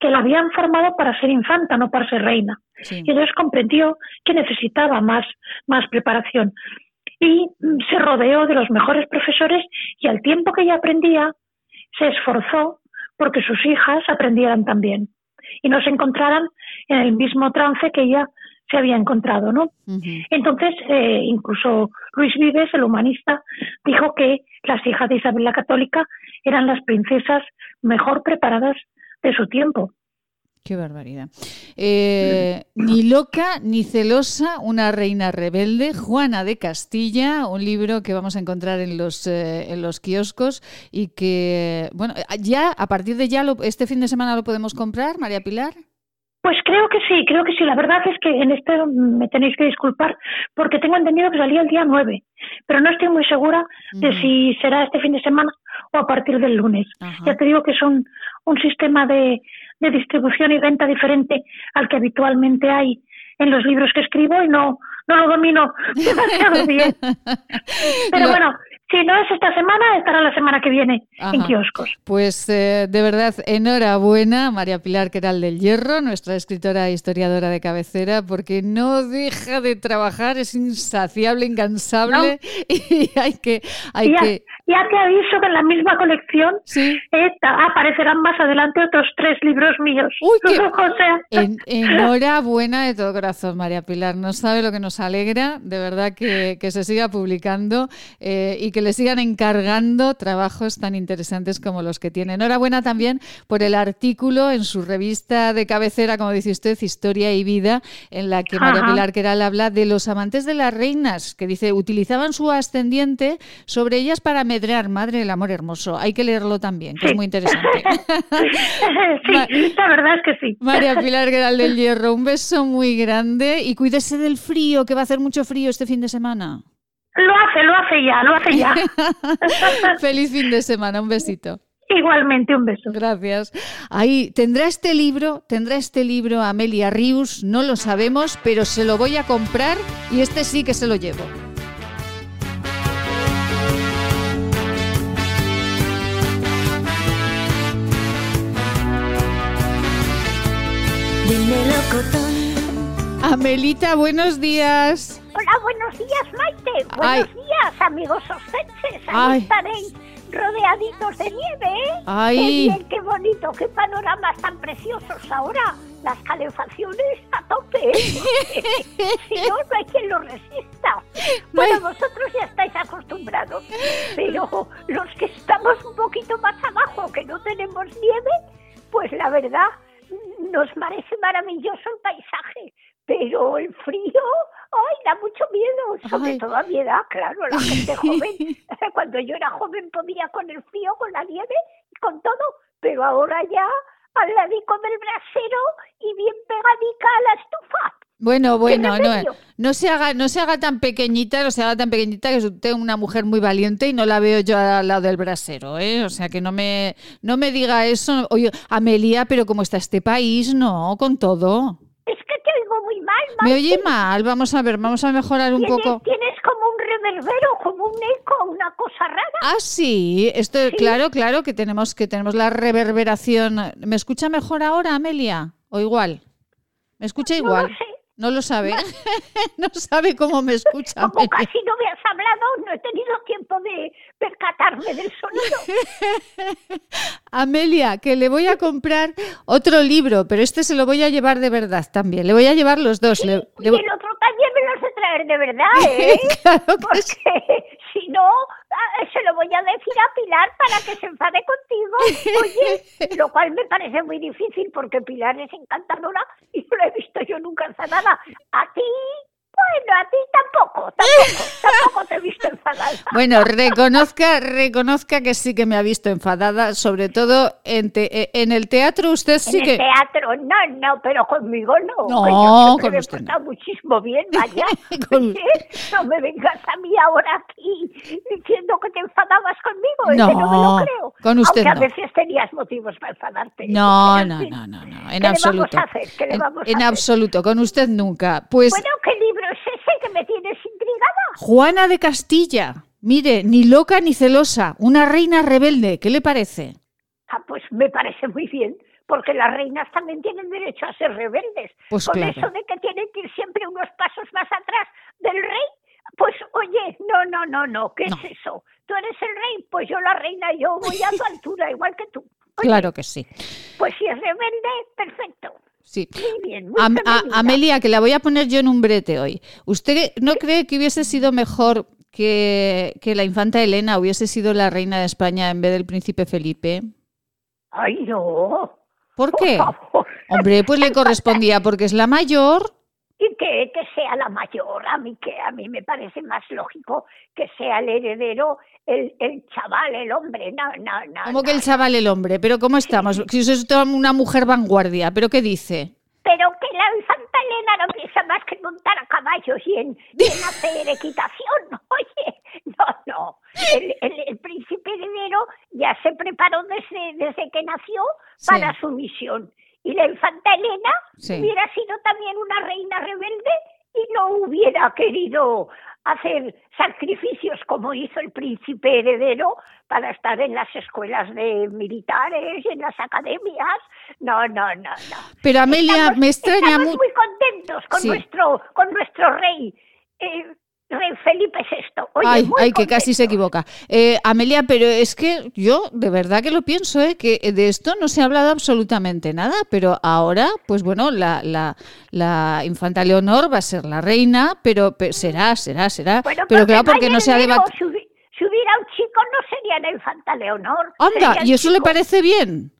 que la habían formado para ser infanta, no para ser reina. Y entonces comprendió que necesitaba más, más preparación y se rodeó de los mejores profesores y al tiempo que ella aprendía, se esforzó porque sus hijas aprendieran también y no se encontraran en el mismo trance que ella se había encontrado, ¿no? Entonces, eh, incluso Luis Vives, el humanista, dijo que las hijas de Isabel la Católica eran las princesas mejor preparadas de su tiempo. Qué barbaridad. Eh, ni loca ni celosa, una reina rebelde, Juana de Castilla, un libro que vamos a encontrar en los, eh, en los kioscos y que, bueno, ya a partir de ya, este fin de semana lo podemos comprar, María Pilar. Pues creo que sí, creo que sí. La verdad es que en este me tenéis que disculpar porque tengo entendido que salía el día 9, pero no estoy muy segura de si será este fin de semana o a partir del lunes. Ya te digo que es un, un sistema de, de distribución y venta diferente al que habitualmente hay en los libros que escribo y no, no lo domino demasiado bien. Pero bueno, si no es esta semana, estará la semana que viene en kioscos. Pues eh, de verdad, enhorabuena, María Pilar Queral del Hierro, nuestra escritora e historiadora de cabecera, porque no deja de trabajar, es insaciable, incansable y hay que... Hay ya, que... ya te aviso que en la misma colección aparecerán más adelante otros tres libros míos. Uy, enhorabuena de todo corazón, María Pilar. No sabe lo que nos alegra, de verdad, que, se siga publicando eh, y que le sigan encargando trabajos tan interesantes como los que tiene. Enhorabuena también por el artículo en su revista de cabecera, como dice usted, Historia y Vida, en la que María Pilar Queral habla de los amantes de las reinas, que dice, utilizaban su ascendiente sobre ellas para medrear. Madre del amor hermoso. Hay que leerlo también, que es muy interesante. sí, la verdad es que sí. María Pilar Queral del Hierro, un beso muy grande y cuídese del frío, que va a hacer mucho frío este fin de semana. Lo hace, lo hace ya, lo hace ya. Feliz fin de semana, un besito. Igualmente, un beso. Gracias. Ahí tendrá este libro, tendrá este libro Amelia Rius, no lo sabemos, pero se lo voy a comprar y este sí que se lo llevo. Amelita, buenos días. Hola, buenos días, Maite. Buenos días. días, amigos oscenses. Ahí estaréis rodeaditos de nieve, ¿eh? Ay. Qué bien, qué bonito, qué panoramas tan preciosos ahora. Las calefacciones a tope. ¿eh? si no, no hay quien lo resista. Bueno, vosotros ya estáis acostumbrados, pero los que estamos un poquito más abajo, que no tenemos nieve, pues la verdad nos parece maravilloso el paisaje, pero el frío, ay, da mucho miedo, sobre todo a mi edad, claro, la gente joven. Cuando yo era joven podía con el frío, con la nieve, con todo, pero ahora ya al ladico del brasero y bien pegadica a la estufa. Bueno, bueno, no, no se haga, no se haga tan pequeñita, no se haga tan pequeñita que usted es una mujer muy valiente y no la veo yo al lado del brasero, ¿eh? O sea que no me, no me diga eso. Oye, Amelia, pero cómo está este país, no, con todo. Muy mal, Me oye mal, vamos a ver, vamos a mejorar un poco. Tienes como un reverbero, como un eco, una cosa rara. Ah, sí, esto, claro, claro, que tenemos, que tenemos la reverberación. ¿Me escucha mejor ahora, Amelia? ¿O igual? ¿Me escucha igual? No lo sé. No lo sabe. no sabe cómo me escucha. Como casi no me has hablado, no he tenido tiempo de percatarme del sonido. Amelia, que le voy a comprar otro libro, pero este se lo voy a llevar de verdad también. Le voy a llevar los dos. Sí, le, y el otro también me lo has de traer de verdad, ¿eh? claro que Porque si no, ah, se lo voy a decir a Pilar para que se enfade contigo. Oye, lo cual me parece muy difícil porque Pilar es encantadora y no la he visto yo nunca enfadada. A ti, bueno, a ti tampoco, tampoco, tampoco te he visto enfadada. Bueno, reconozca, reconozca que sí que me ha visto enfadada, sobre todo en, te- eh, en el teatro usted sí en que... el teatro, no, no, pero conmigo no. No, que con me he usted no. muchísimo bien, vaya. Con- no me vengas a mí ahora aquí diciendo que te enfadabas conmigo, es que no me No, lo creo. con usted Aunque no. a veces tenías motivos para enfadarte. No, En no, no, no, no, ¿Qué en le absoluto. vamos a hacer? ¿Qué le En, vamos a en hacer? absoluto, con usted nunca. Pues Bueno, ¿qué ese que me tienes intrigada? Juana de Castilla, mire, ni loca ni celosa, una reina rebelde, ¿qué le parece? Ah, pues me parece muy bien, porque las reinas también tienen derecho a ser rebeldes. Pues Con claro. eso de que tienen que ir siempre unos pasos más atrás del rey, pues oye, no, no, no, no, ¿qué No. es eso? Tú eres el rey, pues yo la reina, yo voy a tu altura, igual que tú. Oye, Claro que sí. Pues si es rebelde, perfecto. Sí. Muy bien, muy Am- a-. Amelia, que la voy a poner yo en un brete hoy. ¿Usted no cree que hubiese sido mejor que, que la infanta Elena hubiese sido la reina de España en vez del príncipe Felipe? Ay, no. ¿Por qué? favor. Hombre, pues le correspondía porque es la mayor. Y que, que sea la mayor, a mí que a mí me parece más lógico que sea el heredero, el, el chaval, el hombre, no, no, no. Como que el chaval el hombre, pero ¿cómo estamos? Si usted es una mujer vanguardia, ¿pero qué dice? Pero que la infanta Elena no piensa más que en montar a caballos y en, y en hacer equitación. Oye, no, no. El, el- el príncipe heredero ya se preparó desde, desde que nació Sí. para su misión. Y la infanta Elena Sí. hubiera sido también una reina rebelde y no hubiera querido hacer sacrificios como hizo el príncipe heredero para estar en las escuelas de militares, en las academias. No, no, no, no. Pero Amelia, Estamos- me extraña estamos mucho. muy contentos con Sí. nuestro con nuestro rey, eh, rey Felipe VI. Oye, Ay, muy ay, que casi se equivoca. Eh, Amelia, pero es que yo de verdad que lo pienso, ¿eh? que de esto no se ha hablado absolutamente nada, pero ahora, pues bueno, la, la, la infanta Leonor va a ser la reina, pero, pe- será, será, será. Bueno, pero claro, porque no se ha debatido. Si, hubi- si hubiera un chico, no sería la infanta Leonor. Anda, ¿y eso le parece bien?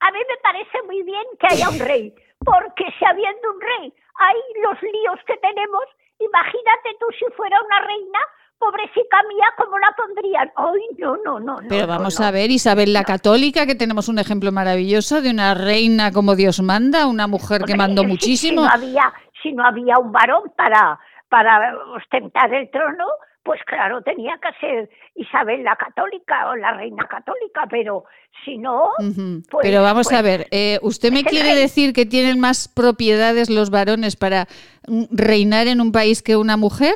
A mí me parece muy bien que haya un rey, porque si habiendo un rey hay los líos que tenemos, imagínate tú si fuera una reina, pobrecita mía, ¿cómo la pondrían? Ay, no, no, no. no, Pero no, vamos no. a ver, Isabel la Católica, que tenemos un ejemplo maravilloso de una reina como Dios manda, una mujer que mandó si- muchísimo. Si no había, si no había un varón para, para ostentar el trono, pues claro, tenía que ser Isabel la católica o la reina católica, pero si no, pues- Pero vamos pues- a ver, eh, ¿usted me es el quiere decir que tienen más propiedades los varones para mm, reinar en un país que una mujer?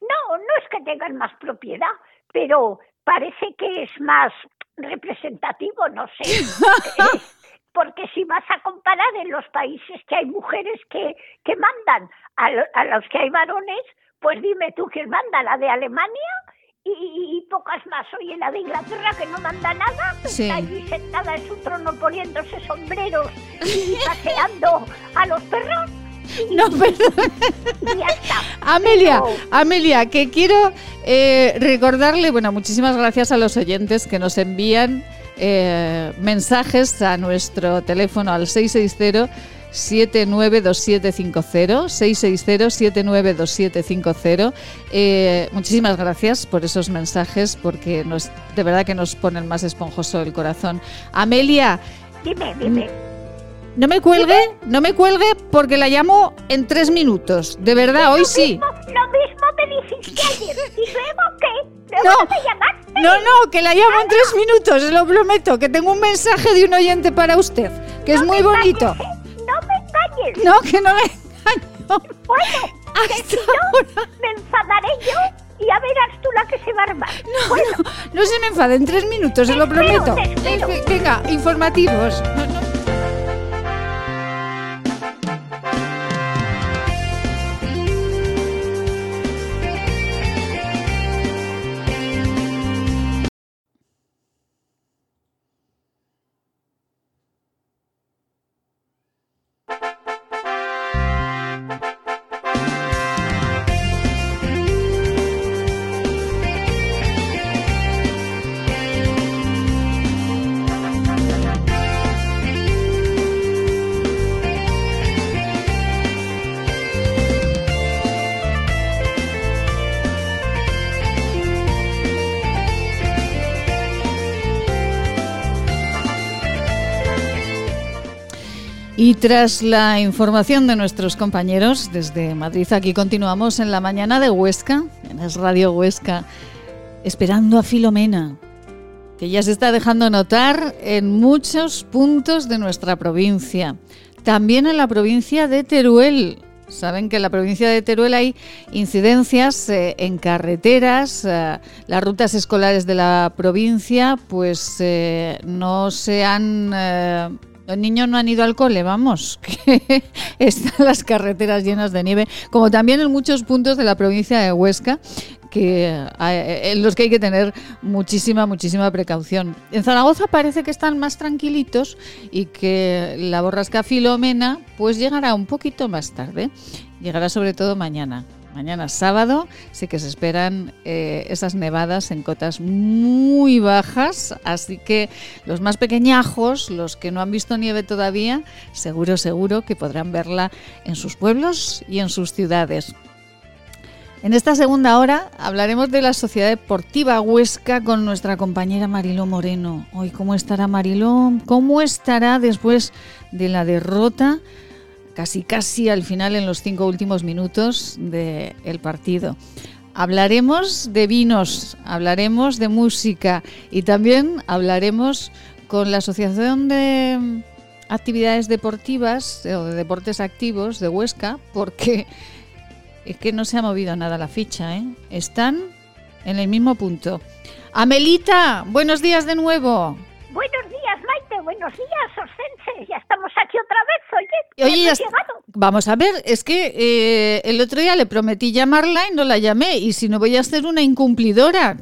no, no es que tengan más propiedad, pero parece que es más representativo, no sé. Eh, porque si vas a comparar en los países que hay mujeres que, que mandan a, lo- a los que hay varones, Pues dime tú quién manda, la de Alemania y, pocas más. Oye, la de Inglaterra que no manda nada, está allí sentada en su trono poniéndose sombreros y paseando a los perros. No, perdón. Ya está. Amelia, Amelia, que quiero eh, recordarle, bueno, muchísimas gracias a los oyentes que nos envían eh, mensajes a nuestro teléfono al 660 792750 660 792750 eh, muchísimas gracias por esos mensajes porque nos, de verdad que nos ponen más esponjoso el corazón Amelia dime, dime no me cuelgue, no me cuelgue porque la llamo en tres minutos. De verdad, hoy sí. lo mismo me dijiste ayer. ¿Y luego qué? no, No, no, que la llamo en tres minutos, lo prometo. Que tengo un mensaje de un oyente para usted, que es muy bonito. No engañes. No, que no me engaño. Bueno, que si no, me enfadaré yo y a verás tú la que se va a armar. No, bueno, no, se me enfade, en tres minutos, se lo prometo. Venga, informativos. Tras la información de nuestros compañeros desde Madrid, aquí continuamos en la mañana de Huesca, en Es Radio Huesca, esperando a Filomena, que ya se está dejando notar en muchos puntos de nuestra provincia. También en la provincia de Teruel. Saben que en la provincia de Teruel hay incidencias eh, en carreteras, eh, las rutas escolares de la provincia pues eh, no se han los niños no han ido al cole, vamos, que están las carreteras llenas de nieve, como también en muchos puntos de la provincia de Huesca, que, eh, en los que hay que tener muchísima, muchísima precaución. En Zaragoza parece que están más tranquilitos y que la borrasca Filomena pues llegará un poquito más tarde, llegará sobre todo mañana. Mañana sábado sí que se esperan eh, esas nevadas en cotas muy bajas, así que los más pequeñajos, los que no han visto nieve todavía, seguro, seguro que podrán verla en sus pueblos y en sus ciudades. En esta segunda hora hablaremos de la Sociedad Deportiva Huesca con nuestra compañera Mariló Moreno. Hoy, ¿cómo estará Mariló? ¿Cómo estará después de la derrota casi casi al final en los cinco últimos minutos del partido. Hablaremos de vinos, hablaremos de música y también hablaremos con la Asociación de Actividades Deportivas o de Deportes Activos de Huesca porque es que no se ha movido nada la ficha, ¿eh? Están en el mismo punto. Amelita, buenos días de nuevo. Buenos. Buenos días, Osense. Ya estamos aquí otra vez, oye. Oye, ya vamos a ver, es que eh, el otro día le prometí llamarla y no la llamé. Y si no, voy a ser una incumplidora.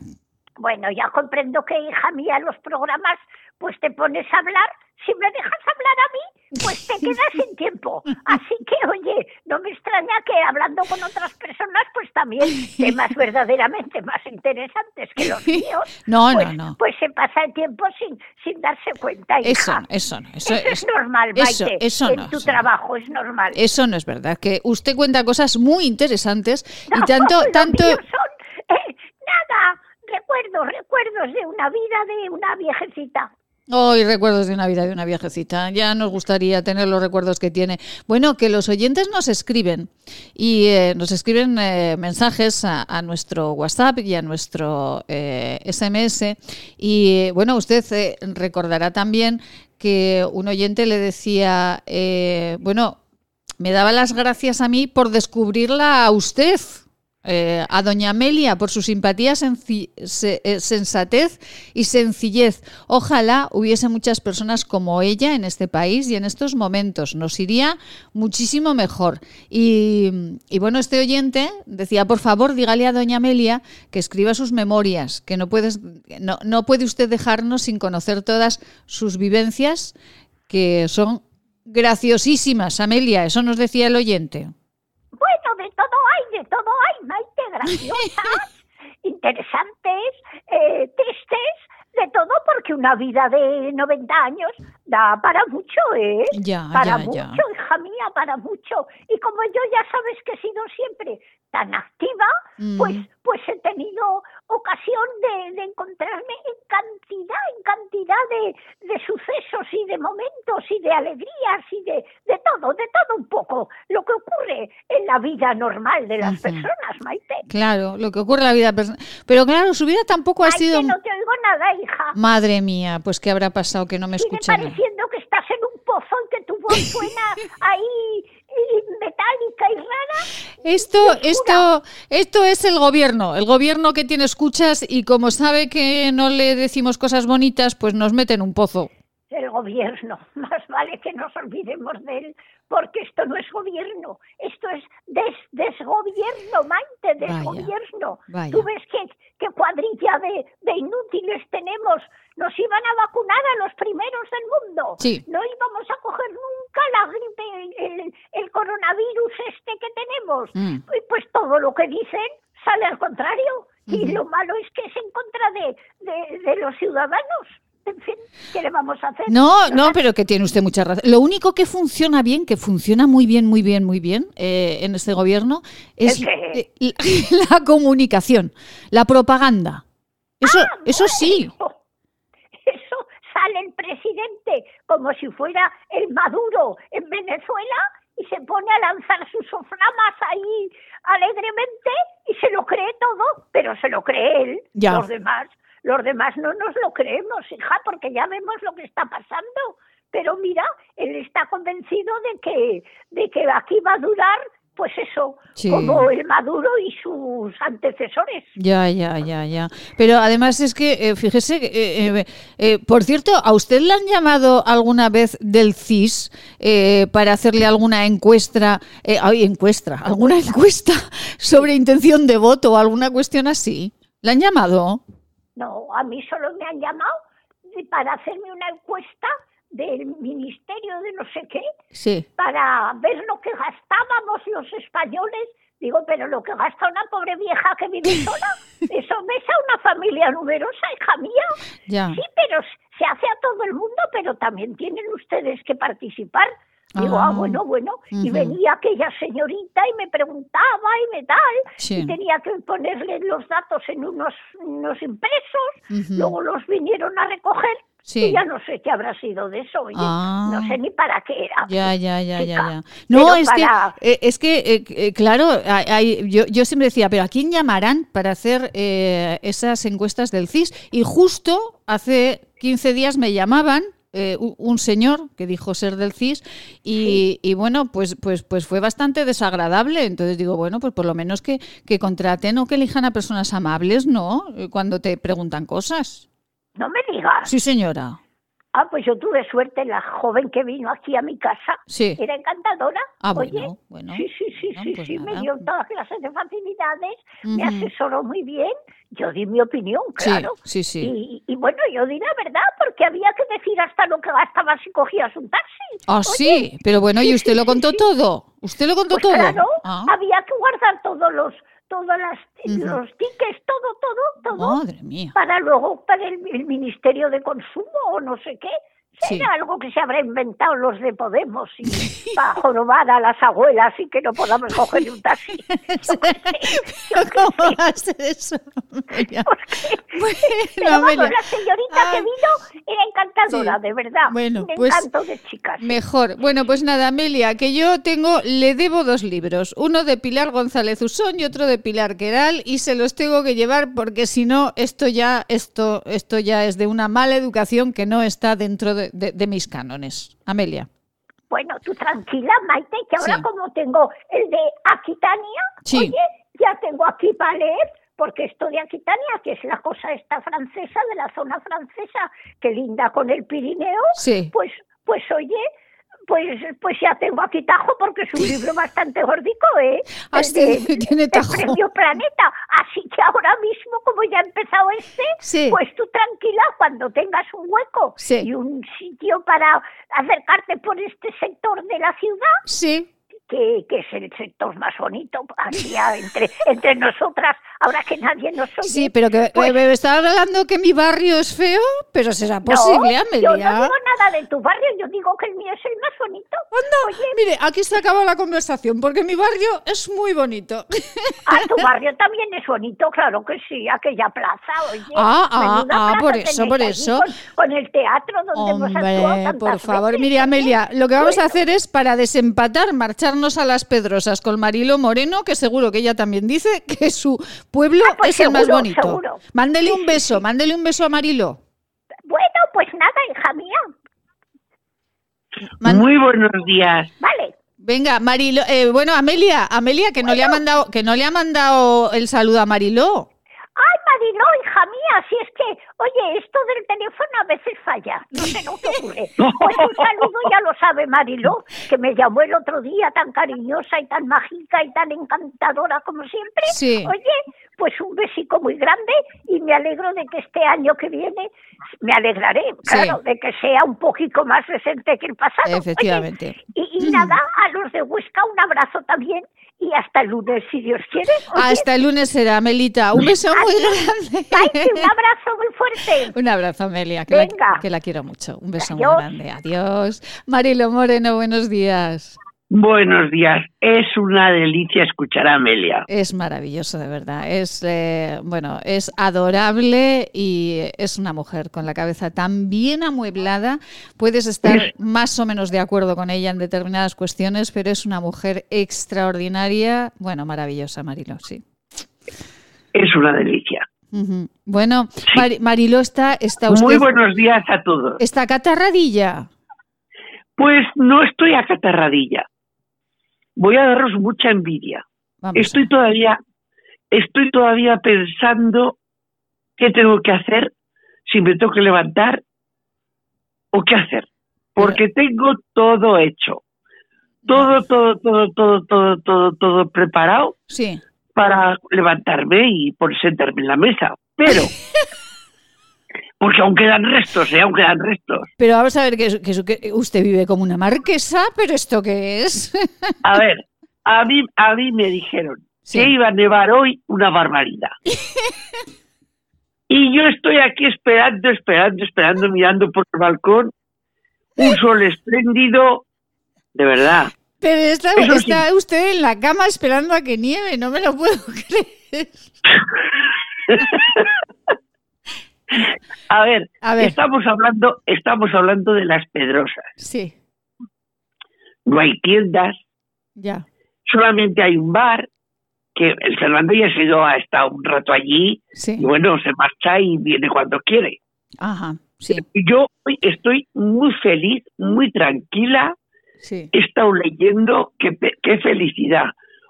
Bueno, ya comprendo que, hija mía, los programas, pues te pones a hablar. Si me dejas hablar a mí, pues te quedas sin tiempo. Así que, oye, no me extraña que hablando con otras personas, pues también temas verdaderamente más interesantes que los míos. No, pues, no, no. Pues se pasa el tiempo sin, sin darse cuenta. Eso, eso no. Eso, es normal, Maite. Eso, en tu trabajo es normal. Eso no es verdad. Que usted cuenta cosas muy interesantes y tanto. tanto... Son, eh, nada, recuerdos, recuerdos de una vida de una viejecita. Hoy recuerdos de una vida de una viejecita. Ya nos gustaría tener los recuerdos que tiene. Bueno, que los oyentes nos escriben y eh, nos escriben eh, mensajes a, nuestro WhatsApp y a nuestro SMS. Eh, y bueno, usted recordará también que un oyente le decía, bueno, me daba las gracias a mí por descubrirla a usted. Eh, a doña Amelia por su simpatía, eh, sensatez y sencillez. Ojalá hubiese muchas personas como ella en este país y en estos momentos. Nos iría muchísimo mejor. Y, bueno, este oyente decía, por favor, dígale a doña Amelia que escriba sus memorias, que no, puedes, no puede usted dejarnos sin conocer todas sus vivencias, que son graciosísimas. Amelia, eso nos decía el oyente. Bueno, de todo hay, de todo hay, Maite, graciosas, interesantes, eh, tristes, de todo, porque una vida de 90 años da para mucho, ¿eh? Ya, para ya, mucho, ya. hija mía, para mucho. Y como yo ya sabes que he sido siempre tan activa, Mm. pues, pues he tenido ocasión de, de encontrarme en cantidad, en cantidad de, de sucesos y de momentos y de alegrías y de, de todo, de todo un poco, lo que ocurre en la vida normal de las personas, Maite. Claro, lo que ocurre en la vida personal. Pero claro, su vida tampoco ha Maite, sido... no te oigo nada, hija. Madre mía, pues qué habrá pasado que no me escuchan. pareciendo que estás en un pozo y que tu voz suena ahí metálica y rara. Esto, esto, esto es el gobierno, el gobierno que tiene escuchas y como sabe que no le decimos cosas bonitas, pues nos mete en un pozo. El gobierno, más vale que nos olvidemos de él, porque esto no es gobierno, esto es des desgobierno, Maite, Vaya, desgobierno. vaya. Tú ves qué, qué cuadrilla de, de inútiles tenemos. Nos iban a vacunar a los primeros del mundo. Sí. No íbamos a coger nunca la gripe, el, coronavirus este que tenemos. Mm. Y pues todo lo que dicen sale al contrario. Y lo malo es que es en contra de, de, de los ciudadanos. En fin, ¿qué le vamos a hacer? No, no, pero que tiene usted mucha razón. Lo único que funciona bien, que funciona muy bien, muy bien, muy bien eh, en este gobierno, es la, la comunicación, la propaganda. Eso, eso sí. Eso sale el presidente como si fuera el Maduro en Venezuela y se pone a lanzar sus soflamas ahí alegremente y se lo cree todo, pero se lo cree él. Ya. Los demás, los demás no nos lo creemos, hija, porque ya vemos lo que está pasando. Pero mira, él está convencido de que, de que aquí va a durar, pues eso, Sí. como el Maduro y sus antecesores. Ya, ya, ya, ya. Pero además es que, eh, fíjese, eh, eh, eh, por cierto, ¿a usted le han llamado alguna vez del CIS eh, para hacerle alguna encuesta, eh, ay, encuesta, alguna encuesta sobre intención de voto o alguna cuestión así? ¿Le han llamado? No, a mí solo me han llamado para hacerme una encuesta del Ministerio de no sé qué, Sí. para ver lo que gastábamos los españoles. Digo, pero lo que gasta una pobre vieja que vive sola, eso ves a una familia numerosa, hija mía. Ya. Sí, pero se hace a todo el mundo, pero también tienen ustedes que participar. Digo, Ah. ah, bueno, bueno. Y venía aquella señorita y me preguntaba y me tal. Sí. Y tenía que ponerle los datos en unos, unos impresos. Luego los vinieron a recoger. Sí. Y ya no sé qué habrá sido de eso. oye. Ah. No sé ni para qué era. Ya, ya, ya, ya, chica. ya. No, es para- que, eh, es que, eh, eh, claro, hay- yo, yo siempre decía, pero ¿a quién llamarán para hacer eh, esas encuestas del CIS? Y justo hace 15 días me llamaban eh, un señor que dijo ser del CIS y, y bueno, pues, pues, pues fue bastante desagradable. Entonces digo, bueno, pues por lo menos que, que contraten o que elijan a personas amables, ¿no? Eh, Cuando te preguntan cosas. No me digas. Sí, señora. Ah, pues yo tuve suerte, la joven que vino aquí a mi casa. Sí. Era encantadora. Ah, Oye, bueno, bueno. Sí, sí, sí, Bueno, sí, pues sí, me dio todas clases de facilidades, me asesoró muy bien, yo di mi opinión, Sí, claro. sí, sí. Y, y bueno, yo di la verdad, porque había que decir hasta lo que gastabas si cogías un taxi. Ah, sí, pero bueno, ¿y usted lo contó todo? ¿Usted lo contó Pues todo? claro, Ah, había que guardar todos los todos las, Ujú. los tickets, todo, todo, todo, Madre mía. para luego para el, el Ministerio de Consumo o no sé qué. Sí. Será algo que se habrá inventado los de Podemos y para jorobar a las abuelas y que no podamos coger un taxi. Yo ¿Cómo va a ser eso? Pero Bueno, vamos, la señorita Ah, que vino era encantadora, sí. de verdad. Bueno, Un pues, encanto de chicas. Mejor. Bueno, pues nada, Amelia, que yo tengo, le debo dos libros, uno de Pilar González Usón y otro de Pilar Queral, y se los tengo que llevar porque si no, esto ya, esto, esto ya es de una mala educación que no está dentro de, de- de mis cánones. Amelia. Bueno, tú tranquila, Maite, que ahora Sí. como tengo el de Aquitania, Sí. oye, ya tengo aquí para leer, porque esto de Aquitania, que es la cosa esta francesa, de la zona francesa, que linda con el Pirineo, Sí. pues, pues oye, pues, pues ya tengo aquí Tajo porque es un libro bastante gordico, ¿eh? El de- tiene el Tajo. Premio Planeta. Así que ahora mismo, como ya ha empezado este, Sí. pues tú tranquila, cuando tengas un hueco Sí. y un sitio para acercarte por este sector de la ciudad, Sí. Que, que es el sector más bonito, aquí ya entre, entre nosotras, ahora que nadie nos oye. Sí, pero que pues- eh, me estaba hablando que mi barrio es feo, pero será No, posible, yo Amelia. no digo nada de tu barrio, yo digo que el mío es el más bonito. Oye, Mire, aquí se acaba la conversación, porque mi barrio es muy bonito. ah, tu barrio también es bonito, claro que sí, aquella plaza, oye. Ah, ah, ah, por eso, por eso. Con, con el teatro donde hemos actuado tantas por favor. veces, Mire, oye. Amelia, lo que vamos a hacer es, para desempatar, marcharnos a las Pedrosas con Marilo Moreno, que seguro que ella también dice que su pueblo Ah, pues es el más seguro, bonito. seguro. Mándele Sí, un beso, sí. mándele un beso a Marilo. Bueno, pues nada, hija mía. Muy buenos días. Vale. Venga, Marilo, eh, bueno, Amelia, Amelia, que no le ha mandado, que no le ha mandado el saludo a Mariló. Ay, Mariló, hija mía, si es que, oye, esto del teléfono a veces falla, no sé lo que ocurre. Pues un saludo, ya lo sabe Mariló, que me llamó el otro día tan cariñosa y tan mágica y tan encantadora como siempre. Sí. Oye, pues un besico muy grande y me alegro de que este año que viene, me alegraré, claro, de que sea un poquito más decente que el pasado. Oye, Efectivamente. y, y nada, a los de Huesca un abrazo también y hasta el lunes, si Dios quiere. Oye, Hasta el lunes será, Amelita. Un beso muy grande. Ay, un abrazo muy fuerte. Un abrazo, Amelia, que la, Venga. que la quiero mucho. Un beso Adiós. muy grande. Adiós. Marilo Moreno, buenos días. Buenos días. Es una delicia escuchar a Amelia. Es maravilloso, de verdad. Es, eh, bueno, es adorable y es una mujer con la cabeza tan bien amueblada. Puedes estar más o menos de acuerdo con ella en determinadas cuestiones, pero es una mujer extraordinaria. Bueno, maravillosa, Marilo, sí. Es una delicia. Bueno, Mari- Marilo está, está usted. Muy buenos días a todos. Está catarradilla. Pues no estoy acatarradilla. Voy a daros mucha envidia. Vamos. Estoy todavía, estoy todavía pensando qué tengo que hacer, si me tengo que levantar o qué hacer. Porque tengo todo hecho. Todo, todo, todo, todo, todo, todo, todo preparado Sí. para levantarme y por sentarme en la mesa. Pero, porque aún quedan restos, ¿eh? Aún quedan restos. Pero vamos a ver que, usted vive como una marquesa, pero ¿esto qué es? A ver, a mí, a mí me dijeron Sí. que iba a nevar hoy una barbaridad. y yo estoy aquí esperando, esperando, esperando, mirando por el balcón, un sol espléndido, de verdad. Pero está, Eso sí. está usted en la cama esperando a que nieve, no me lo puedo creer. A ver, A ver. estamos hablando, estamos hablando de las pedrosas. Sí, No hay tiendas, ya. solamente hay un bar que el Fernando ya se ha estado un rato allí Sí. y bueno, se marcha y viene cuando quiere. Ajá, sí, Yo hoy estoy muy feliz, muy tranquila. sí. He estado leyendo, qué, qué felicidad.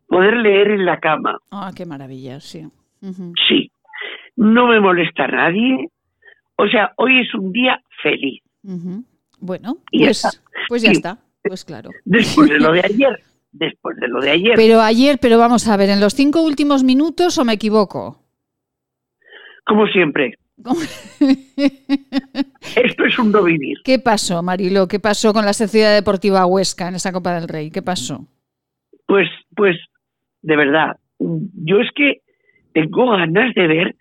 Poder leer en la cama, Ah, qué maravilla, sí. Sí. No me molesta a nadie. O sea, hoy es un día feliz. Bueno, Y ya pues, está. pues ya está, pues claro. Después de lo de ayer, después de lo de ayer. Pero ayer, pero vamos a ver, en los cinco últimos minutos o me equivoco. Como siempre, esto es un no vivir. ¿Qué pasó, Marilo? ¿Qué pasó con la Sociedad Deportiva Huesca en esa Copa del Rey? ¿Qué pasó? Pues, pues, de verdad, yo es que tengo ganas de ver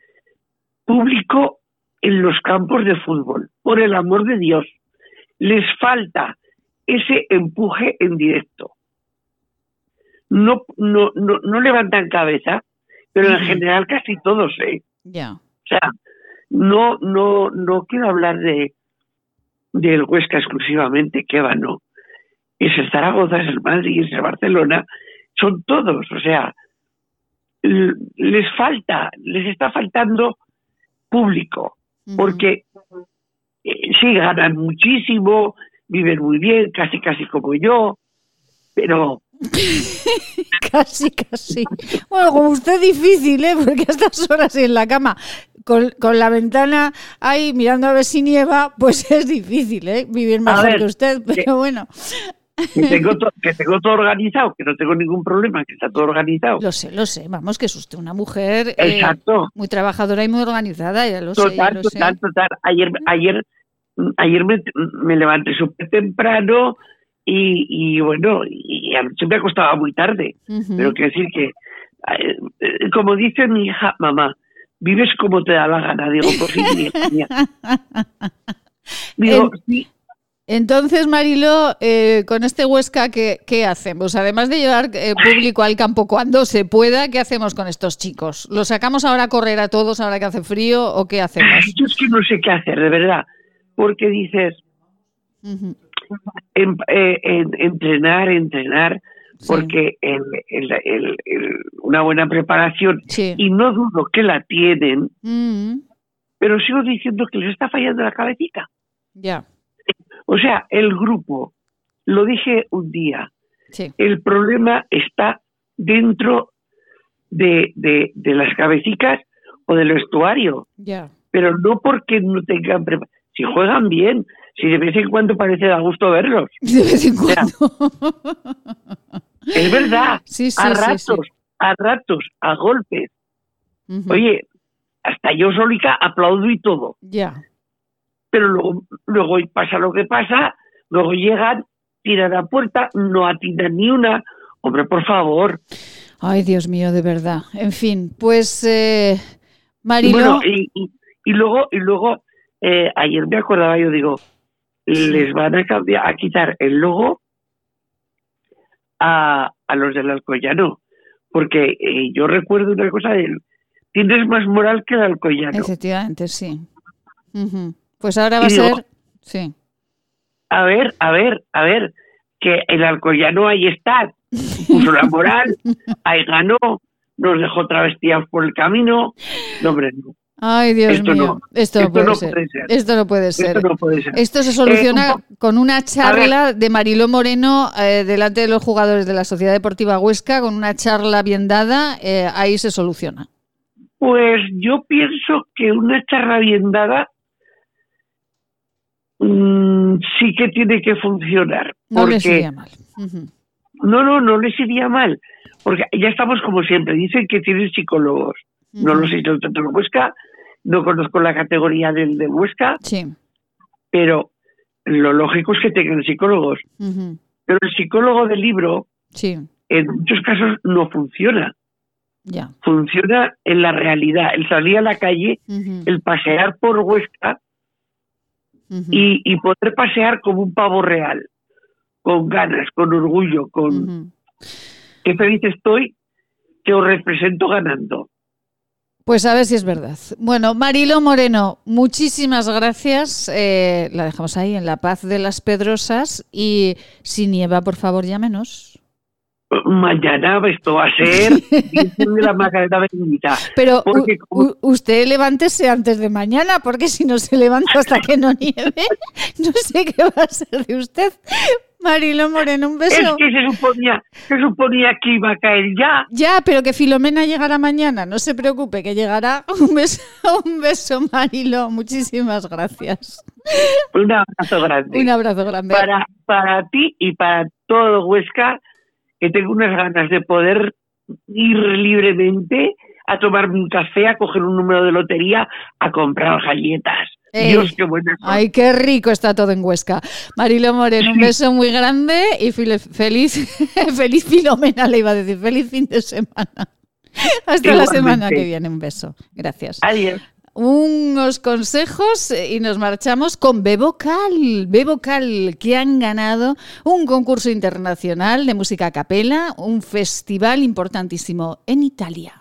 público en los campos de fútbol. Por el amor de Dios, les falta ese empuje en directo. No, no, no, no levantan cabeza, pero en general casi todos, ¿eh? Ya. O sea, no, no, no quiero hablar de del Huesca exclusivamente, que va, no. Es el Zaragoza, es el Madrid, es el Barcelona, son todos, o sea, les falta, les está faltando público, porque eh, sí ganan muchísimo, viven muy bien, casi casi como yo, pero casi, casi. Bueno, como usted difícil, ¿eh? Porque a estas horas en la cama, con, la ventana ahí mirando a ver si nieva, pues es difícil, ¿eh? Vivir mejor que usted, pero bueno. Que tengo, que tengo todo organizado, que no tengo ningún problema, que está todo organizado. Lo sé, lo sé. Vamos, que es usted una mujer eh, muy trabajadora y muy organizada, ya lo sé. Ya total, total. Ayer, ayer, ayer me, me levanté súper temprano, y, bueno, y siempre me acostaba muy tarde. Pero quiero decir que, eh, como dice mi hija, mamá, vives como te da la gana. Digo, por fin, Digo, Entonces, Marilo, eh, con este Huesca, ¿qué, ¿qué, hacemos? Además de llevar eh, público al campo cuando se pueda, ¿qué hacemos con estos chicos? ¿Los sacamos ahora a correr a todos ahora que hace frío o qué hacemos? Yo es que no sé qué hacer, de verdad. Porque dices, en, eh, entrenar, entrenar, porque una buena preparación, y no dudo que la tienen, mm. pero sigo diciendo que les está fallando la cabecita. Ya. O sea, el grupo, lo dije un día, el problema está dentro de, de, las cabecitas o del vestuario. Pero no porque no tengan. Si juegan bien, si de vez en cuando parece da gusto verlos. De vez en cuando. es verdad. a ratos, a ratos, a golpes. Oye, hasta yo solica aplaudo y todo. Ya. Pero luego, luego pasa lo que pasa, luego llegan, tiran a puerta, no atinan ni una. Hombre, por favor. Ay, Dios mío, de verdad. En fin, pues eh, Marilo. y, y, luego, y luego eh, ayer me acordaba, yo digo, les van a cambiar, a quitar el logo a, a los del Alcoyano. Porque eh, yo recuerdo una cosa de tienes más moral que el Alcoyano. Efectivamente, sí. Pues ahora va a ser, sí. A ver, a ver, a ver, que el Alcoyano ahí está, puso la moral, ahí ganó, nos dejó travestidos por el camino. No, hombre, no. Ay, Dios mío. esto, no puede, ser. Esto no puede ser. Esto se soluciona eh, con una charla de Mariló Moreno eh, delante de los jugadores de la Sociedad Deportiva Huesca, con una charla bien dada, eh, ahí se soluciona. Pues yo pienso que una charla bien dada mm, sí que tiene que funcionar. No les iría mal. No, no, no les iría mal. Porque ya estamos como siempre, dicen que tienen psicólogos. No lo sé, yo tanto Huesca no conozco la categoría del de Huesca, sí. pero lo lógico es que tengan psicólogos. Pero el psicólogo del libro, sí. en muchos casos, no funciona. Ya. Funciona en la realidad. El salir a la calle, el pasear por Huesca y, y, poder pasear como un pavo real, con ganas, con orgullo, con qué feliz estoy que os represento ganando. Pues a ver si es verdad. Bueno, Marilo Moreno, muchísimas gracias. Eh, la dejamos ahí en la paz de las Pedrosas y si nieva, por favor, llámenos. Mañana esto va a ser la Macarena Pero usted levántese antes de mañana, porque si no se levanta hasta que no nieve, no sé qué va a ser de usted. Marilo Moreno, un beso. Es que se suponía, se suponía que iba a caer ya. Ya, pero que Filomena llegará mañana. No se preocupe, que llegará. Un beso, un beso, Marilo. Muchísimas gracias. Un abrazo grande. Un abrazo grande. Para, para ti y para todo Huesca, que tengo unas ganas de poder ir libremente a tomarme un café, a coger un número de lotería, a comprar galletas. Dios, qué buena. Ay, qué rico está todo en Huesca. Marilo Moreno, un beso muy grande y feliz, feliz Filomena, le iba a decir, feliz fin de semana. Hasta la semana que viene, un beso. Gracias. Adiós. Unos consejos y nos marchamos con Bebocal. Bebocal, que han ganado un concurso internacional de música a capela, un festival importantísimo en Italia.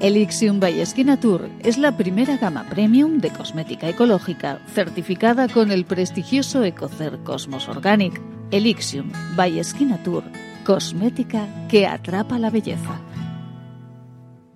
Elixium by Skin Tour es la primera gama premium de cosmética ecológica certificada con el prestigioso Ecocer Cosmos Organic. Elixium by Skin Tour, cosmética que atrapa la belleza.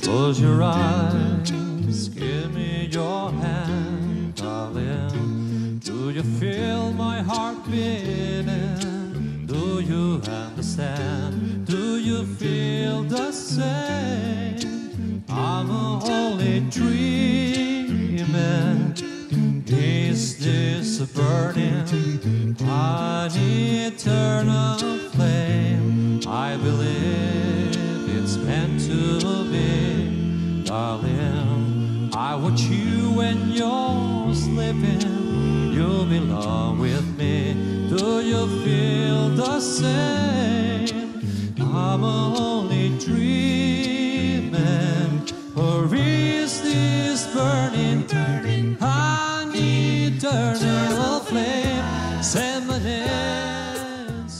Close your eyes, give me your hand, darling. Do you feel my heart beating? Do you understand? Do you feel the same? I'm only dreaming. Is this a burning, an eternal flame? I believe it's meant to be, darling. I watch you when you're sleeping. You belong with me. Do you feel the same? I'm only dreaming. Or is this burning,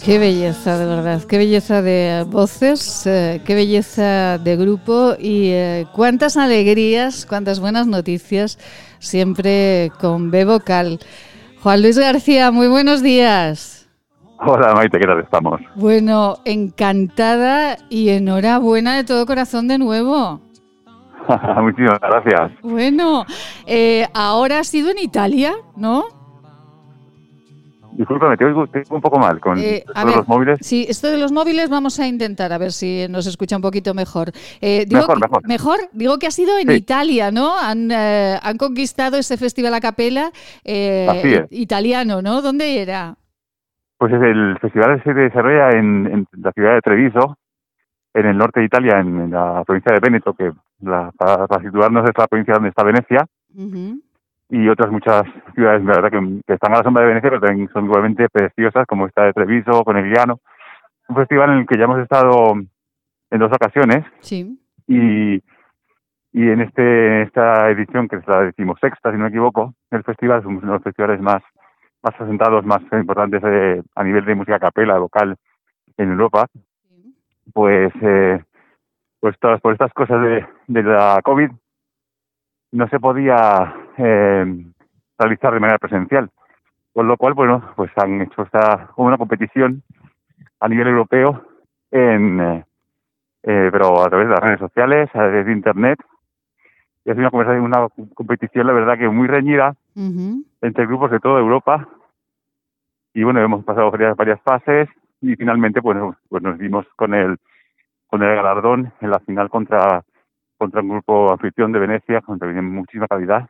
Qué belleza, de verdad, qué belleza de voces, eh, qué belleza de grupo y eh, cuántas alegrías, cuántas buenas noticias, siempre con B vocal. Juan Luis García, muy buenos días. Hola Maite, ¿qué tal estamos? Bueno, encantada y enhorabuena de todo corazón de nuevo. Muchísimas gracias. Bueno, eh, ahora has sido en Italia, ¿no? Discúlpame, te oigo, te oigo un poco mal con Eh, esto a de ver, los móviles. Sí, esto de los móviles vamos a intentar a ver si nos escucha un poquito mejor. Eh, digo Mejor, que- mejor. Digo que ha sido en Sí. Italia, ¿no? Han, eh, han conquistado ese festival a capela eh, italiano, ¿no? ¿Dónde era? Pues es el festival se desarrolla en, en la ciudad de Treviso, en el norte de Italia, en, la provincia de Véneto, que la- para, para situarnos es la provincia donde está Venecia, y otras muchas ciudades, la verdad, que, que están a la sombra de Venecia, pero también son igualmente preciosas, como esta de Treviso, Conegliano. Un festival en el que ya hemos estado en dos ocasiones, Sí. y, y en este esta edición, que es la decimosexta, si no me equivoco, el festival es uno de los festivales más, más asentados, más importantes eh, a nivel de música capela, vocal en Europa, pues eh, pues todas por estas cosas de, de la COVID no se podía eh, realizar de manera presencial. Con lo cual, bueno, pues han hecho esta una competición a nivel europeo en eh, pero a través de las redes sociales, a través de internet. Y ha sido una, una competición, la verdad, que muy reñida entre grupos de toda Europa. Y bueno, hemos pasado varias, varias fases y finalmente, bueno, pues nos dimos con el con el galardón en la final contra contra un grupo anfitrión de Venecia, contra muchísima calidad.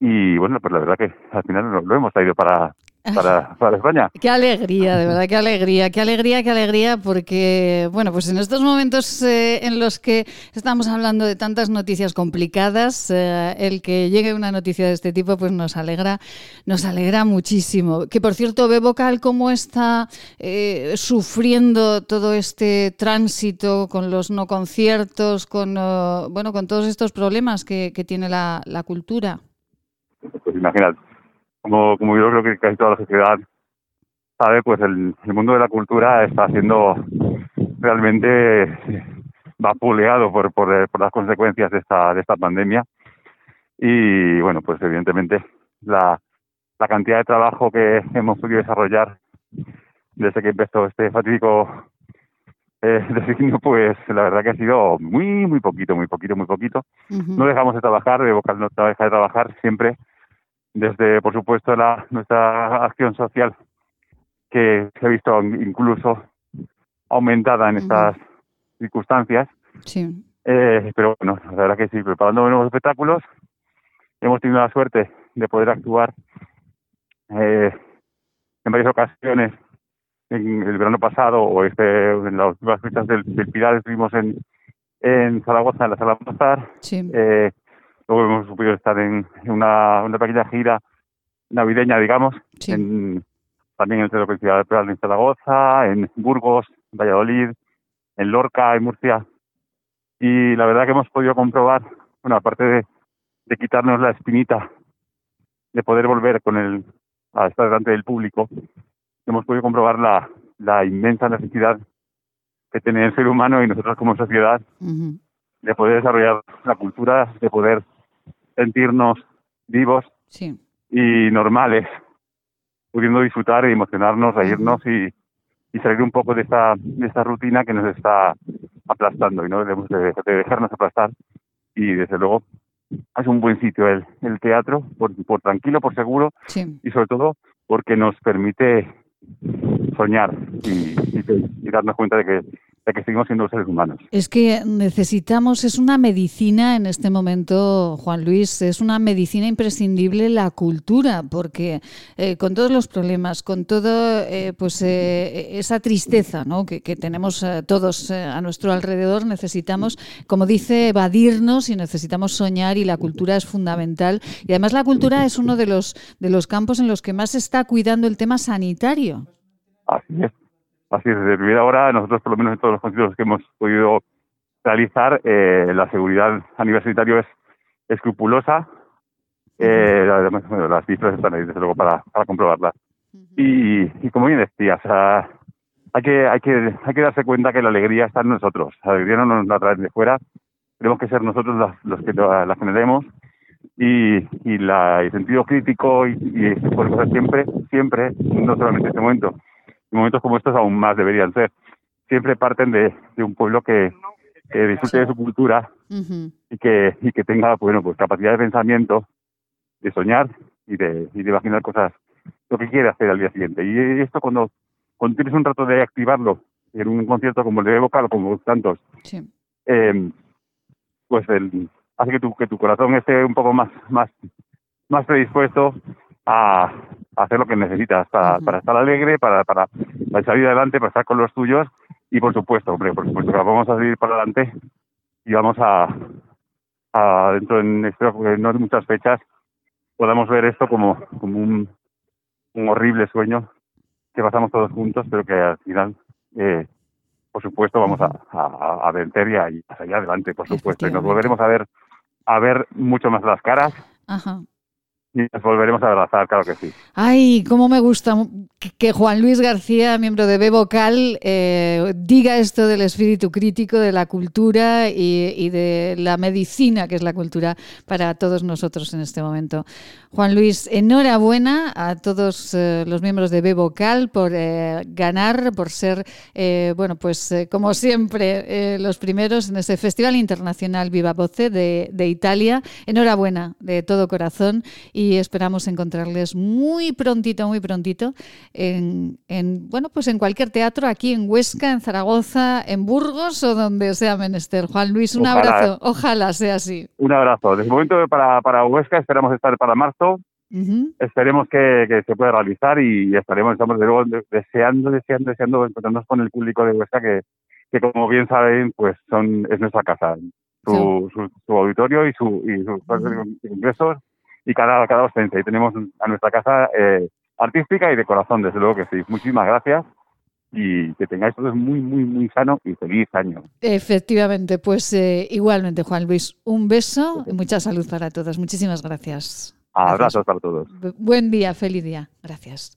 Y bueno, pues la verdad que al final lo, lo hemos traído para, para, para España. Qué alegría, de verdad, qué alegría, qué alegría, qué alegría, porque, bueno, pues en estos momentos eh, en los que estamos hablando de tantas noticias complicadas, eh, el que llegue una noticia de este tipo, pues nos alegra, nos alegra muchísimo. Que por cierto, ve vocal cómo está eh, sufriendo todo este tránsito con los no conciertos, con, eh, bueno, con todos estos problemas que, que tiene la, la cultura. Pues imagínate, como, como yo creo que casi toda la sociedad sabe, pues el, el mundo de la cultura está siendo realmente vapuleado por, por, por las consecuencias de esta, de esta pandemia. Y bueno, pues evidentemente la, la cantidad de trabajo que hemos podido desarrollar desde que empezó este fatídico eh, designio, pues la verdad que ha sido muy, muy poquito, muy poquito, muy poquito. No dejamos de trabajar, de vocal no deja de trabajar siempre desde, por supuesto, la, nuestra acción social que se ha visto incluso aumentada en estas circunstancias. Sí. Eh, pero bueno, la verdad que sí, preparando nuevos espectáculos. Hemos tenido la suerte de poder actuar eh, en varias ocasiones en el verano pasado o este en las últimas fechas del, del Pilar estuvimos en, en Zaragoza, en la Sala Mozart. Eh, luego hemos podido estar en, una, una pequeña gira navideña, digamos, en, también en el Centro Cultural de Zaragoza, en Burgos, en Valladolid, en Lorca, en Murcia. Y la verdad que hemos podido comprobar, bueno, aparte de, de quitarnos la espinita de poder volver con el a estar delante del público, hemos podido comprobar la, la inmensa necesidad que tiene el ser humano y nosotros como sociedad de poder desarrollar la cultura, de poder sentirnos vivos y normales, pudiendo disfrutar y emocionarnos, reírnos y, y salir un poco de esta, de esta rutina que nos está aplastando y no debemos de, dejarnos aplastar y desde luego es un buen sitio el, el teatro, por, por tranquilo, por seguro y sobre todo porque nos permite soñar y, y, darnos cuenta de que, de que seguimos siendo seres humanos. Es que necesitamos, es una medicina en este momento, Juan Luis, es una medicina imprescindible la cultura, porque eh, con todos los problemas, con toda eh, pues eh, esa tristeza ¿no? que, que tenemos todos a nuestro alrededor, necesitamos, como dice, evadirnos y necesitamos soñar y la cultura es fundamental. Y además la cultura es uno de los, de los campos en los que más se está cuidando el tema sanitario. Así es. Así es. Desde ahora, nosotros, por lo menos en todos los conciertos que hemos podido realizar, eh, la seguridad a nivel sanitario es escrupulosa. Eh, bueno, las cifras están ahí, desde luego, para, para comprobarlas. y, y como bien decías, hay que, hay, que, hay que darse cuenta que la alegría está en nosotros. La alegría no nos la traen de fuera. Tenemos que ser nosotros los, que la, generemos y, y la, el sentido crítico y, y este cosas siempre, siempre, no solamente en este momento, momentos como estos aún más deberían ser. Siempre parten de, de un pueblo que, que disfrute de su cultura y que y que tenga bueno pues capacidad de pensamiento, de soñar y de, y de imaginar cosas, lo que quiere hacer al día siguiente. Y esto cuando, cuando tienes un rato de activarlo en un concierto como el de vocal o como tantos, eh, pues el, hace que tu, que tu corazón esté un poco más, más, más predispuesto a, hacer lo que necesitas para, para estar alegre, para, para, salir adelante, para estar con los tuyos. Y por supuesto, hombre, por supuesto que vamos a salir para adelante y vamos a, a dentro en espero que no hay muchas fechas podamos ver esto como, como un, un horrible sueño que pasamos todos juntos, pero que al final, eh, por supuesto, vamos a, a, a vencer y a, a salir adelante, por supuesto. Y nos volveremos a ver a ver mucho más las caras. Ajá y nos volveremos a abrazar, claro que sí. Ay, cómo me gusta que Juan Luis García, miembro de B Vocal, eh, diga esto del espíritu crítico, de la cultura y, de la medicina que es la cultura para todos nosotros en este momento. Juan Luis, enhorabuena a todos eh, los miembros de B Vocal por eh, ganar, por ser, bueno, pues como siempre, los primeros en este Festival Internacional Viva Voce de, de Italia. Enhorabuena de todo corazón esperamos encontrarles muy prontito, muy prontito en, en, bueno, pues en cualquier teatro, aquí en Huesca, en Zaragoza, en Burgos o donde sea menester. Juan Luis, un abrazo. Ojalá sea así. Un abrazo. Desde el momento para, para Huesca esperamos estar para marzo. Esperemos que, que, se pueda realizar y estaremos, estamos de nuevo deseando, deseando, deseando encontrarnos con el público de Huesca que, que como bien saben, pues son es nuestra casa. Su, su, su, auditorio y, su, y sus ingresos y cada, cada docente. Y tenemos a nuestra casa eh, artística y de corazón, desde luego que sí. Muchísimas gracias y que tengáis todos muy, muy, muy sano y feliz año. Efectivamente, pues eh, igualmente, Juan Luis, un beso y mucha salud para todos. Muchísimas gracias. Abrazos para todos. Buen día, feliz día. Gracias.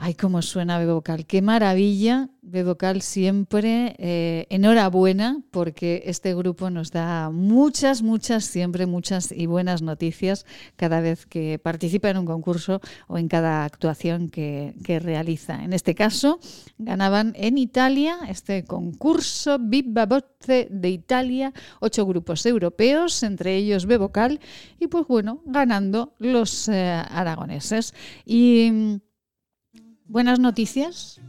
Ay, cómo suena Bebocal. Qué maravilla. Bebocal siempre. Eh, enhorabuena porque este grupo nos da muchas, muchas, siempre muchas y buenas noticias cada vez que participa en un concurso o en cada actuación que, realiza. En este caso, ganaban en Italia este concurso Viva Voce de Italia, ocho grupos europeos, entre ellos Bebocal, y pues bueno, ganando los eh, aragoneses. Y Buenas noticias.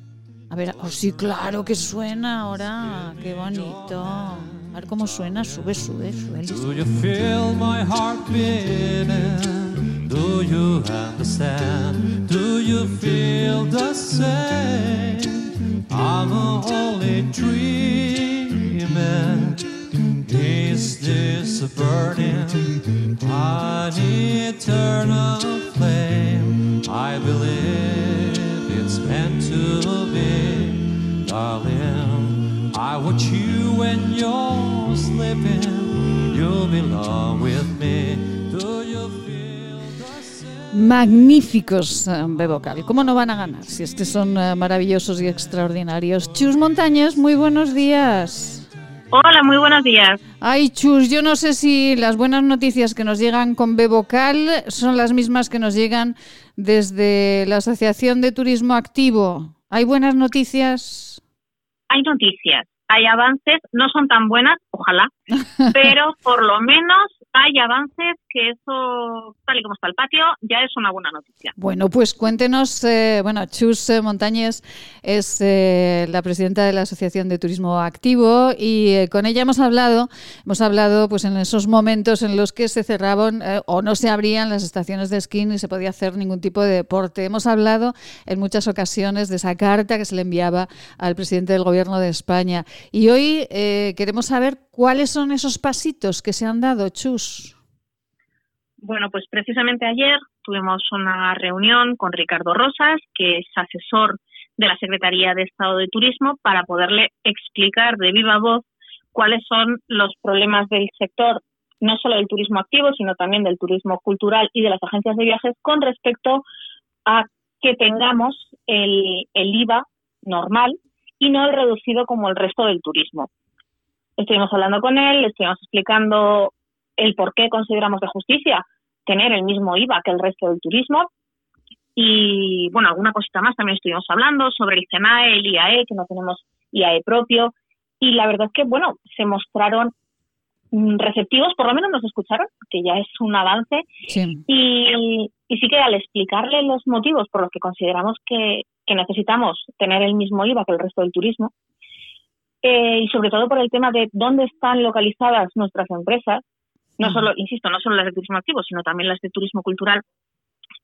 A ver, oh, sí, claro que suena ahora. Qué bonito. A ver cómo suena. Sube, sube, sube. Do you feel my heart beating? Do you understand? Do you feel the same? I'm dreaming. Is this eternal flame? I believe darling. I watch you when you're sleeping. You'll belong with me. Do you feel the same? Magníficos eh, B-Vocal. ¿Cómo no van a ganar si es que son eh, maravillosos y extraordinarios? Chus Montañas, muy buenos días. Hola, muy buenos días. Ay, Chus, yo no sé si las buenas noticias que nos llegan con B-Vocal son las mismas que nos llegan desde la Asociación de Turismo Activo. ¿Hay buenas noticias? Hay noticias, hay avances, no son tan buenas, ojalá, pero por lo menos hay avances que eso, tal y como está el patio, ya es una buena noticia. Bueno, pues cuéntenos, eh, bueno, Chus eh, Montañez es eh, la presidenta de la Asociación de Turismo Activo y eh, con ella hemos hablado, hemos hablado pues en esos momentos en los que se cerraban eh, o no se abrían las estaciones de esquí ni se podía hacer ningún tipo de deporte. Hemos hablado en muchas ocasiones de esa carta que se le enviaba al presidente del Gobierno de España y hoy queremos saber cuáles son esos pasitos que se han dado, Chus. Bueno, pues precisamente ayer tuvimos una reunión con Ricardo Rosas, que es asesor de la Secretaría de Estado de Turismo, para poderle explicar de viva voz cuáles son los problemas del sector, no solo del turismo activo, sino también del turismo cultural y de las agencias de viajes con respecto a que tengamos el, el IVA normal y no el reducido como el resto del turismo. Estuvimos hablando con él, le estuvimos explicando el por qué consideramos de justicia tener el mismo IVA que el resto del turismo. Y bueno, alguna cosita más también estuvimos hablando sobre el CENAE, el IAE, que no tenemos IAE propio. Y la verdad es que, bueno, se mostraron mm, receptivos, por lo menos nos escucharon, que ya es un avance. Sí. Y, y sí que al explicarle los motivos por los que consideramos que, que necesitamos tener el mismo IVA que el resto del turismo, eh, y sobre todo por el tema de dónde están localizadas nuestras empresas, no solo, insisto, no solo las de turismo activo, sino también las de turismo cultural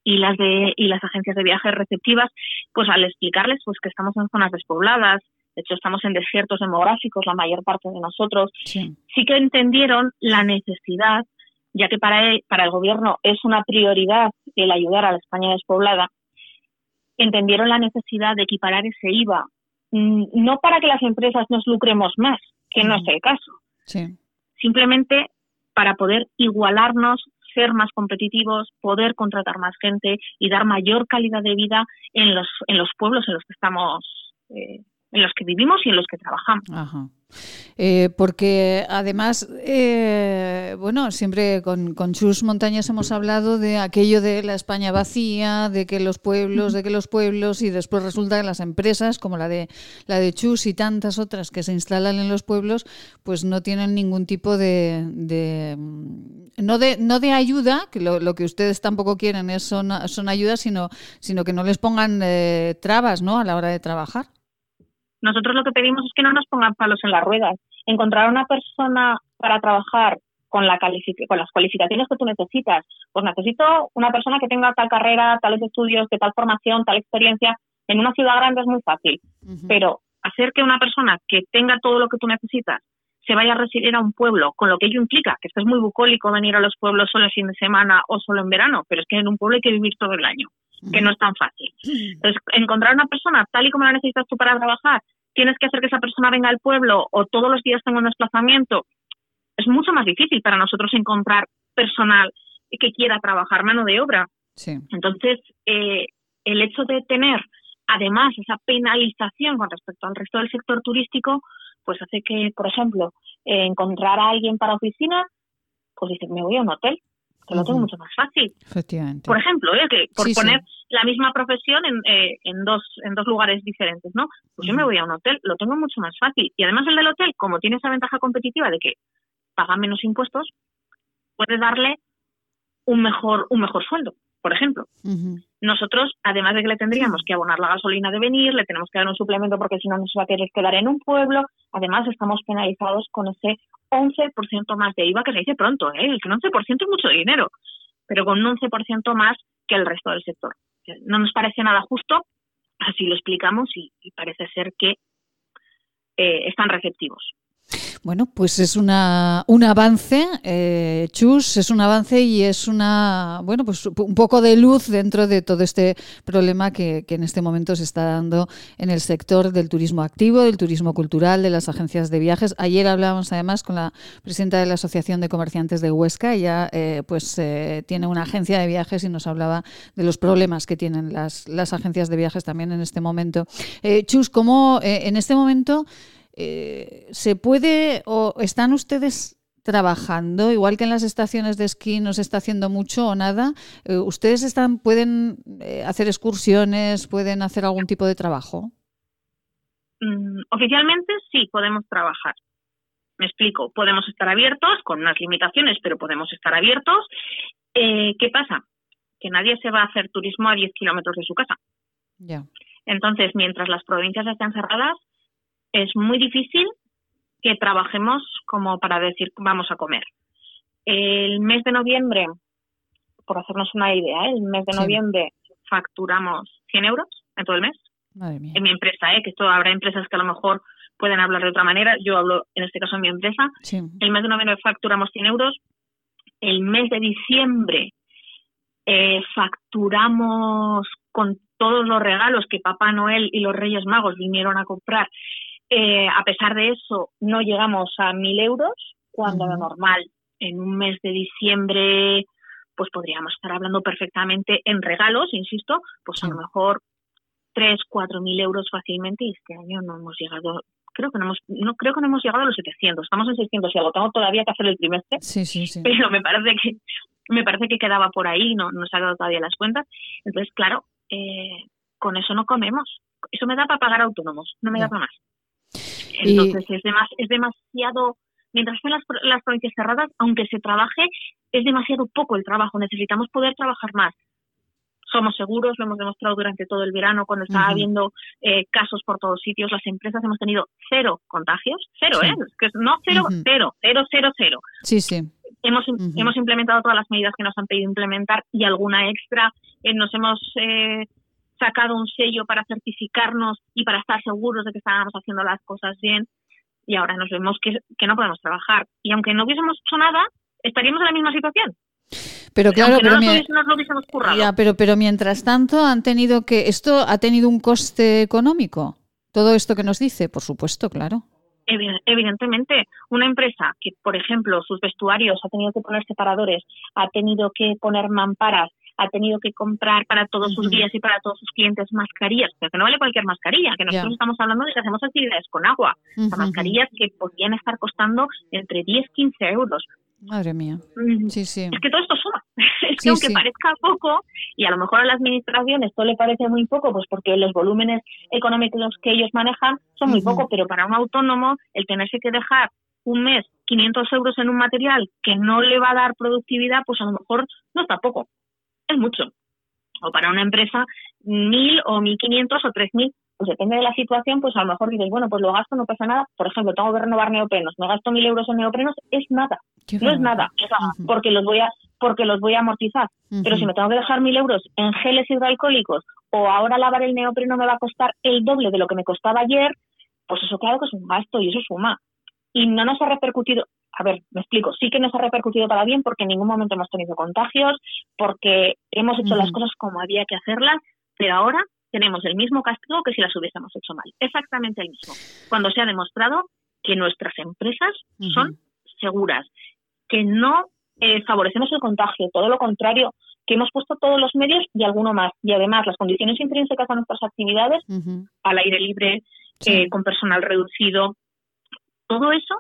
y las de y las agencias de viajes receptivas, pues al explicarles pues que estamos en zonas despobladas, de hecho estamos en desiertos demográficos la mayor parte de nosotros, Sí. sí que entendieron la necesidad, ya que para el, para el gobierno es una prioridad el ayudar a la España despoblada, entendieron la necesidad de equiparar ese IVA, mm, no para que las empresas nos lucremos más, que no es el caso, Sí. simplemente para poder igualarnos, ser más competitivos, poder contratar más gente y dar mayor calidad de vida en los en los pueblos en los que estamos, eh, en los que vivimos y en los que trabajamos. Eh, porque además, eh, bueno, siempre con, con Chus Montañas hemos hablado de aquello de la España vacía, de que los pueblos, de que los pueblos, y después resulta que las empresas, como la de la de Chus y tantas otras que se instalan en los pueblos, pues no tienen ningún tipo de, de no de no de ayuda, que lo, lo que ustedes tampoco quieren es son, son ayudas, sino, sino que no les pongan eh, trabas, ¿no? A la hora de trabajar. Nosotros lo que pedimos es que no nos pongan palos en las ruedas. Encontrar una persona para trabajar con, la con las cualificaciones que tú necesitas. Pues necesito una persona que tenga tal carrera, tales estudios, de tal formación, tal experiencia. En una ciudad grande es muy fácil. Pero hacer que una persona que tenga todo lo que tú necesitas se vaya a residir a un pueblo, con lo que ello implica, que esto es muy bucólico venir a los pueblos solo el fin de semana o solo en verano, pero es que en un pueblo hay que vivir todo el año, que no es tan fácil. Entonces, encontrar una persona tal y como la necesitas tú para trabajar, tienes que hacer que esa persona venga al pueblo o todos los días tenga un desplazamiento, es mucho más difícil para nosotros encontrar personal que quiera trabajar, mano de obra. Sí. Entonces, eh, el hecho de tener además esa penalización con respecto al resto del sector turístico, pues hace que, por ejemplo, eh, encontrar a alguien para oficina, pues dice, me voy a un hotel, que lo tengo mucho más fácil. Efectivamente. Por ejemplo, ¿eh? que por Sí, sí. poner la misma profesión en, eh, en, dos, en dos lugares diferentes, ¿no? Pues yo me voy a un hotel, lo tengo mucho más fácil. Y además el del hotel, como tiene esa ventaja competitiva de que paga menos impuestos, puede darle un mejor, un mejor sueldo, por ejemplo. Nosotros, además de que le tendríamos que abonar la gasolina de venir, le tenemos que dar un suplemento porque si no nos va a querer quedar en un pueblo, además estamos penalizados con ese 11% más de IVA que se dice pronto, ¿eh? El que un 11% es mucho dinero. pero con un 11% más que el resto del sector. No nos parece nada justo, así lo explicamos y, parece ser que eh, están receptivos. Bueno, pues es una, un avance, eh, Chus, es un avance y es una, bueno, pues un poco de luz dentro de todo este problema que, en este momento se está dando en el sector del turismo activo, del turismo cultural, de las agencias de viajes. Ayer hablábamos además con la presidenta de la Asociación de Comerciantes de Huesca, ella eh, pues eh, tiene una agencia de viajes y nos hablaba de los problemas que tienen las, las agencias de viajes también en este momento. Chus, ¿cómo en este momento eh, ¿Se puede o están ustedes trabajando, igual que en las estaciones de esquí no se está haciendo mucho o nada? Eh, ¿Ustedes están, pueden eh, hacer excursiones, pueden hacer algún tipo de trabajo? Mm, oficialmente sí podemos trabajar. Me explico, podemos estar abiertos con unas limitaciones, pero podemos estar abiertos. ¿Qué pasa? Que nadie se va a hacer turismo a 10 kilómetros de su casa. Ya. Entonces, mientras las provincias estén cerradas, es muy difícil que trabajemos como para decir vamos a comer. El mes de noviembre, por hacernos una idea, ¿eh? el mes de noviembre facturamos 100 euros en todo el mes. En mi empresa, ¿eh? que esto habrá empresas que a lo mejor pueden hablar de otra manera. Yo hablo en este caso en mi empresa. El mes de noviembre facturamos 100 euros. El mes de diciembre eh, facturamos con todos los regalos que Papá Noel y los Reyes Magos vinieron a comprar eh, a pesar de eso, no llegamos a mil euros, cuando lo normal en un mes de diciembre, pues podríamos estar hablando perfectamente en regalos, insisto, pues a lo mejor tres, cuatro mil euros fácilmente y este año no hemos llegado creo que no hemos no creo que no hemos llegado a los 700 estamos en 600 y algo tengo todavía que hacer el trimestre sí, sí, sí. pero me parece que me parece que quedaba por ahí no no se ha dado todavía las cuentas. Entonces claro eh, con eso no comemos eso me da para pagar autónomos no me da para más entonces es, es demasiado, mientras estén las, las provincias cerradas, aunque se trabaje, es demasiado poco el trabajo. Necesitamos poder trabajar más somos seguros, lo hemos demostrado durante todo el verano cuando estaba habiendo eh, casos por todos sitios. Las empresas hemos tenido cero contagios, cero, ¿eh? Que no cero, cero, cero, cero, cero. Sí, sí. Hemos, hemos implementado todas las medidas que nos han pedido implementar y alguna extra. Eh, nos hemos eh, sacado un sello para certificarnos y para estar seguros de que estábamos haciendo las cosas bien y ahora nos vemos que, no podemos trabajar. Y aunque no hubiésemos hecho nada, estaríamos en la misma situación. Pero claro, pero, Ya, pero, pero mientras tanto han tenido que esto ha tenido un coste económico. Todo esto que nos dice, por supuesto, claro. Evidentemente, una empresa que, por ejemplo, sus vestuarios ha tenido que poner separadores, ha tenido que poner mamparas, ha tenido que comprar para todos sus guías y para todos sus clientes mascarillas, pero que no vale cualquier mascarilla, que nosotros estamos hablando de que hacemos actividades con agua, mascarillas que podrían estar costando entre 10 15 euros. Madre mía. Sí, sí. Es que todo esto suma. Es que aunque parezca poco, y a lo mejor a la administración esto le parece muy poco, pues porque los volúmenes económicos que ellos manejan son muy poco, pero para un autónomo el tenerse que dejar un mes 500 euros en un material que no le va a dar productividad, pues a lo mejor no está poco es mucho. O para una empresa, mil o mil quinientos o tres mil, pues depende de la situación, pues a lo mejor dices, bueno, pues lo gasto, no pasa nada. Por ejemplo, tengo que renovar neoprenos, me gasto mil euros en neoprenos, es nada. no es nada, porque los voy a porque los voy a amortizar. Pero si me tengo que dejar mil euros en geles hidroalcohólicos o ahora lavar el neopreno me va a costar el doble de lo que me costaba ayer, pues eso claro que es un gasto y eso suma. Y no nos ha repercutido, a ver, me explico, sí que nos ha repercutido para bien porque en ningún momento hemos tenido contagios, porque hemos hecho las cosas como había que hacerlas, pero ahora tenemos el mismo castigo que si las hubiésemos hecho mal, exactamente el mismo. Cuando se ha demostrado que nuestras empresas son seguras, que no eh, favorecemos el contagio, todo lo contrario, que hemos puesto todos los medios y alguno más. Y además, las condiciones intrínsecas a nuestras actividades, al aire libre, eh, con personal reducido, todo eso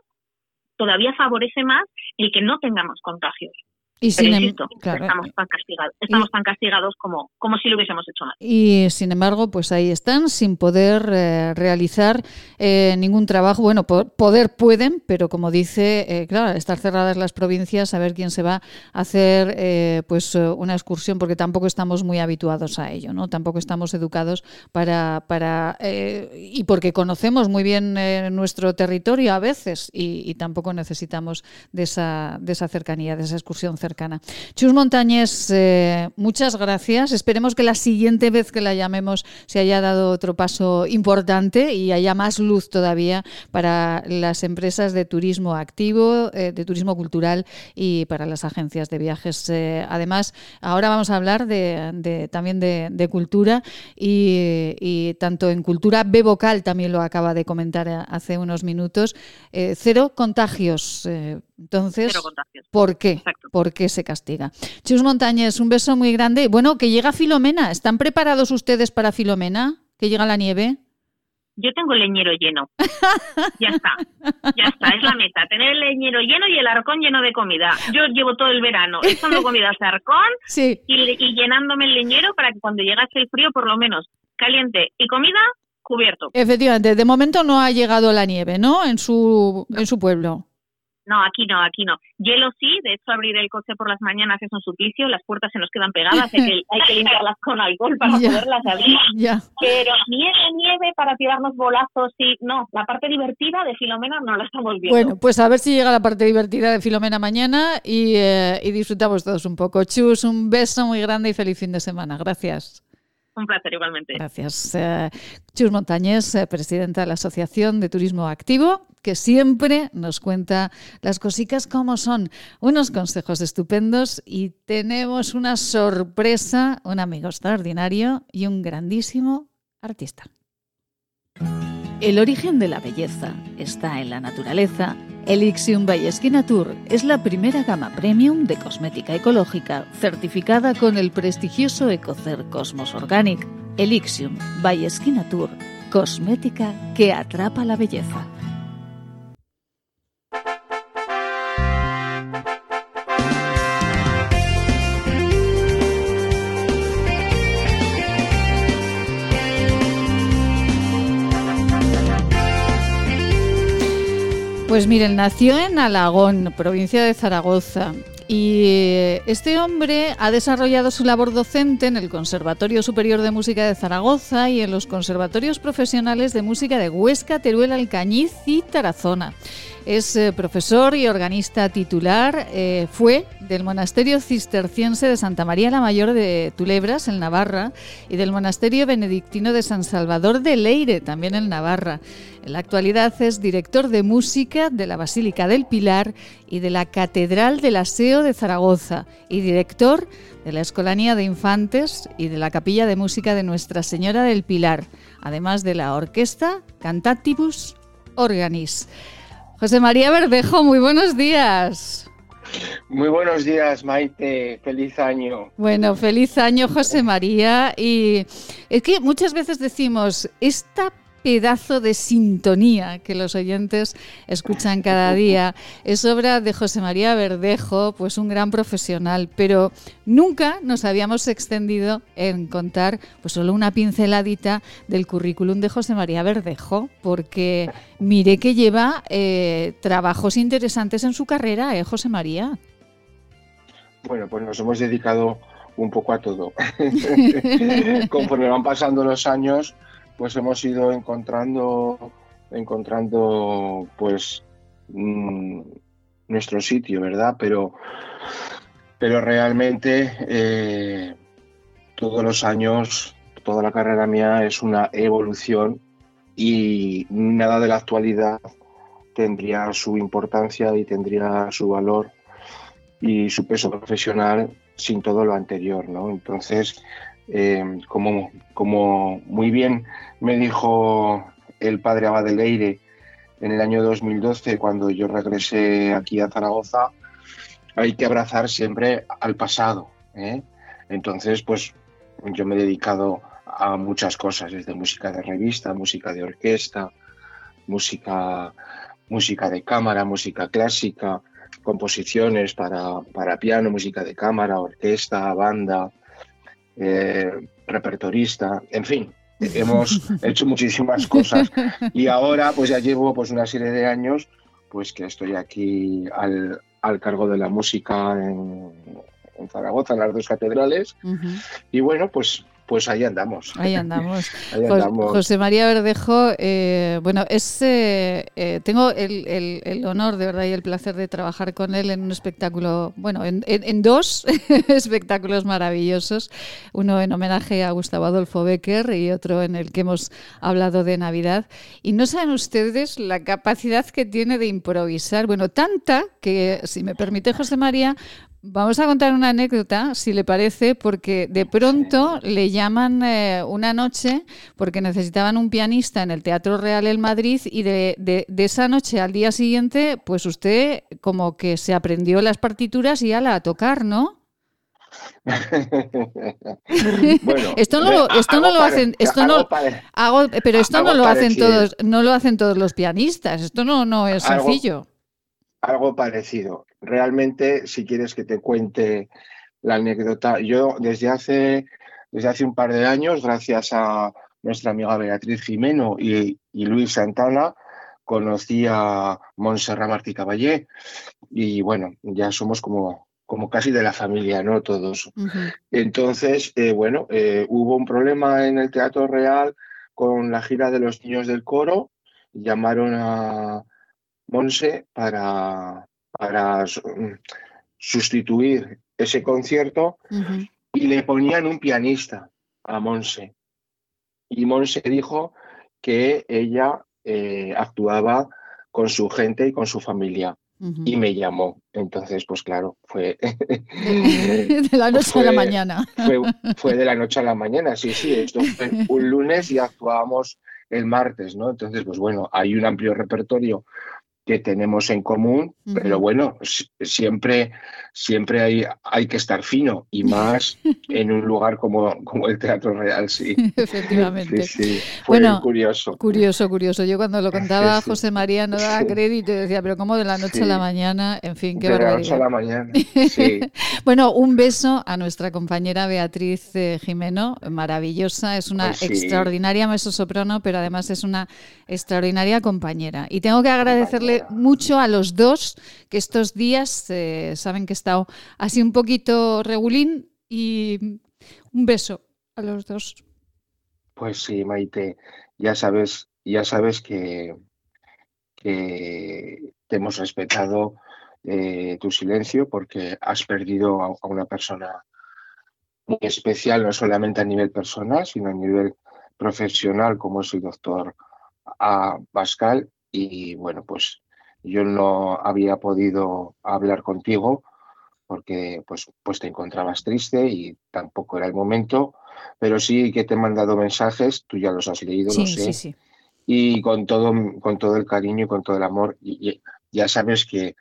todavía favorece más el que no tengamos contagios. Y sin em- estamos, tan castigados, estamos tan castigados como, como si lo hubiésemos hecho mal. Y sin embargo, pues ahí están, sin poder eh, realizar eh, ningún trabajo. Bueno, poder pueden, pero como dice, eh, claro, estar cerradas las provincias, a ver quién se va a hacer pues una excursión, porque tampoco estamos muy habituados a ello, ¿no? Tampoco estamos educados para, para y porque conocemos muy bien nuestro territorio a veces y, y, tampoco necesitamos de esa, de esa cercanía, de esa excursión cercana. Chus Montañés, eh, muchas gracias. Esperemos que la siguiente vez que la llamemos se haya dado otro paso importante y haya más luz todavía para las empresas de turismo activo, eh, de turismo cultural y para las agencias de viajes. Eh, además, ahora vamos a hablar de, también de, cultura y, tanto en cultura B vocal también lo acaba de comentar hace unos minutos. cero contagios. entonces, ¿por qué? ¿Por qué se castiga? Chus Montañez, un beso muy grande. Bueno, que llega Filomena. ¿Están preparados ustedes para Filomena? ¿Que llega la nieve? Yo tengo el leñero lleno. Ya está. Ya está, es la meta. Tener el leñero lleno y el arcón lleno de comida. Yo llevo todo el verano echando comida a arcón y, llenándome el leñero para que cuando llegase el frío, por lo menos caliente y comida, cubierto. Efectivamente, de momento no ha llegado la nieve, ¿no? En su, en su pueblo. No, aquí no, aquí no. Hielo sí, de hecho abrir el coche por las mañanas es un suplicio, las puertas se nos quedan pegadas, hay que, hay que limpiarlas con alcohol para poderlas abrir. Pero nieve, nieve para tirarnos bolazos, sí, no, la parte divertida de Filomena no la estamos viendo. Bueno, pues a ver si llega la parte divertida de Filomena mañana y, eh, y disfrutamos todos un poco. Chus, un beso muy grande y feliz fin de semana. Gracias. Un placer igualmente. Gracias. Eh, Chus Montañés, eh, presidenta de la Asociación de Turismo Activo, que siempre nos cuenta las cositas como son. Unos consejos estupendos y tenemos una sorpresa, un amigo extraordinario y un grandísimo artista. El origen de la belleza está en la naturaleza Elixium by Tour es la primera gama premium de cosmética ecológica certificada con el prestigioso Ecocer Cosmos Organic. Elixium by Tour, cosmética que atrapa la belleza. Pues miren, nació en Alagón, provincia de Zaragoza, y eh, este hombre ha desarrollado su labor docente en el Conservatorio Superior de Música de Zaragoza y en los conservatorios profesionales de música de Huesca, Teruel, Alcañiz y Tarazona. Es eh, profesor y organista titular. Eh, fue del Monasterio Cisterciense de Santa María la Mayor de Tulebras, en Navarra, y del Monasterio Benedictino de San Salvador de Leire, también en Navarra. En la actualidad es director de música de la Basílica del Pilar y de la Catedral del Aseo de Zaragoza, y director de la Escolanía de Infantes y de la Capilla de Música de Nuestra Señora del Pilar, además de la Orquesta Cantatibus Organis. José María Verdejo, muy buenos días. Muy buenos días, Maite. Feliz año. Bueno, feliz año, José María. Y es que muchas veces decimos, esta pedazo de sintonía que los oyentes escuchan cada día. Es obra de José María Verdejo, pues un gran profesional, pero nunca nos habíamos extendido en contar pues solo una pinceladita del currículum de José María Verdejo, porque mire que lleva eh, trabajos interesantes en su carrera, ¿eh, José María? Bueno, pues nos hemos dedicado un poco a todo. Conforme van pasando los años, pues hemos ido encontrando, encontrando pues mm, nuestro sitio, ¿verdad? Pero, pero realmente eh, todos los años, toda la carrera mía es una evolución y nada de la actualidad tendría su importancia y tendría su valor y su peso profesional sin todo lo anterior, ¿no? Entonces, eh, como, como muy bien me dijo el padre Abadeleire en el año 2012, cuando yo regresé aquí a Zaragoza, hay que abrazar siempre al pasado. ¿eh? Entonces, pues yo me he dedicado a muchas cosas, desde música de revista, música de orquesta, música, música de cámara, música clásica, composiciones para, para piano, música de cámara, orquesta, banda, eh, repertorista, en fin, hemos hecho muchísimas cosas. Y ahora pues ya llevo pues una serie de años pues que estoy aquí al, cargo de la música en, Zaragoza, en las dos catedrales. Y bueno pues pues ahí andamos. Ahí andamos. José María Verdejo, eh, bueno, es, eh, eh, tengo el, honor de verdad y el placer de trabajar con él en un espectáculo, bueno, en, dos espectáculos maravillosos, uno en homenaje a Gustavo Adolfo Becker y otro en el que hemos hablado de Navidad. Y no saben ustedes la capacidad que tiene de improvisar, bueno, tanta que, si me permite José María, Vamos a contar una anécdota, si le parece, porque de pronto le llaman eh, una noche porque necesitaban un pianista en el Teatro Real en Madrid y de, de, esa noche al día siguiente, pues usted como que se aprendió las partituras y ya la a tocar, ¿no? bueno, esto no lo, esto no lo hacen, esto no, hago, pero esto no lo hacen todos, no lo hacen todos los pianistas. Esto no, no es sencillo algo parecido. Realmente, si quieres que te cuente la anécdota, yo desde hace, desde hace un par de años, gracias a nuestra amiga Beatriz Jimeno y, Luis Santana, conocí a Montserrat Martí Caballé. Y bueno, ya somos como, como casi de la familia, ¿no? Todos. Entonces, eh, bueno, eh, hubo un problema en el Teatro Real con la gira de los niños del coro, llamaron a, Monse para, para mm, sustituir ese concierto y le ponían un pianista a Monse. Y Monse dijo que ella eh, actuaba con su gente y con su familia. Y me llamó. Entonces, pues claro, fue. de la noche a la mañana. Fue, fue, de la noche a la mañana, sí, sí. Esto fue un lunes y actuábamos el martes, ¿no? Entonces, pues bueno, hay un amplio repertorio que tenemos en común, pero bueno, siempre, siempre hay, hay que estar fino y más en un lugar como, como el Teatro Real, sí. Efectivamente. Sí, Fue bueno, curioso. Curioso, curioso. Yo cuando lo contaba José María no daba crédito y decía, pero ¿cómo de la noche a la mañana? En fin, qué de la noche a la mañana, sí. bueno, un beso a nuestra compañera Beatriz eh, Jimeno, maravillosa, es una pues extraordinaria mesosoprano, pero además es una extraordinaria compañera. Y tengo que agradecerle mucho a los dos, que estos días eh, saben que he estado así un poquito regulín y un beso a los dos. Pues sí, Maite, ya sabes, ya sabes que, te hemos respetado eh, tu silencio porque has perdido a, una persona muy especial, no solamente a nivel personal, sino a nivel profesional, como es el doctor a Pascal. Y bueno, pues yo no había podido hablar contigo porque pues, pues te encontrabas triste y tampoco era el momento, pero sí que te he mandado mensajes, tú ya los has leído, sí, lo sé, sí, sí. y con todo, con todo el cariño y con todo el amor, y, ya sabes que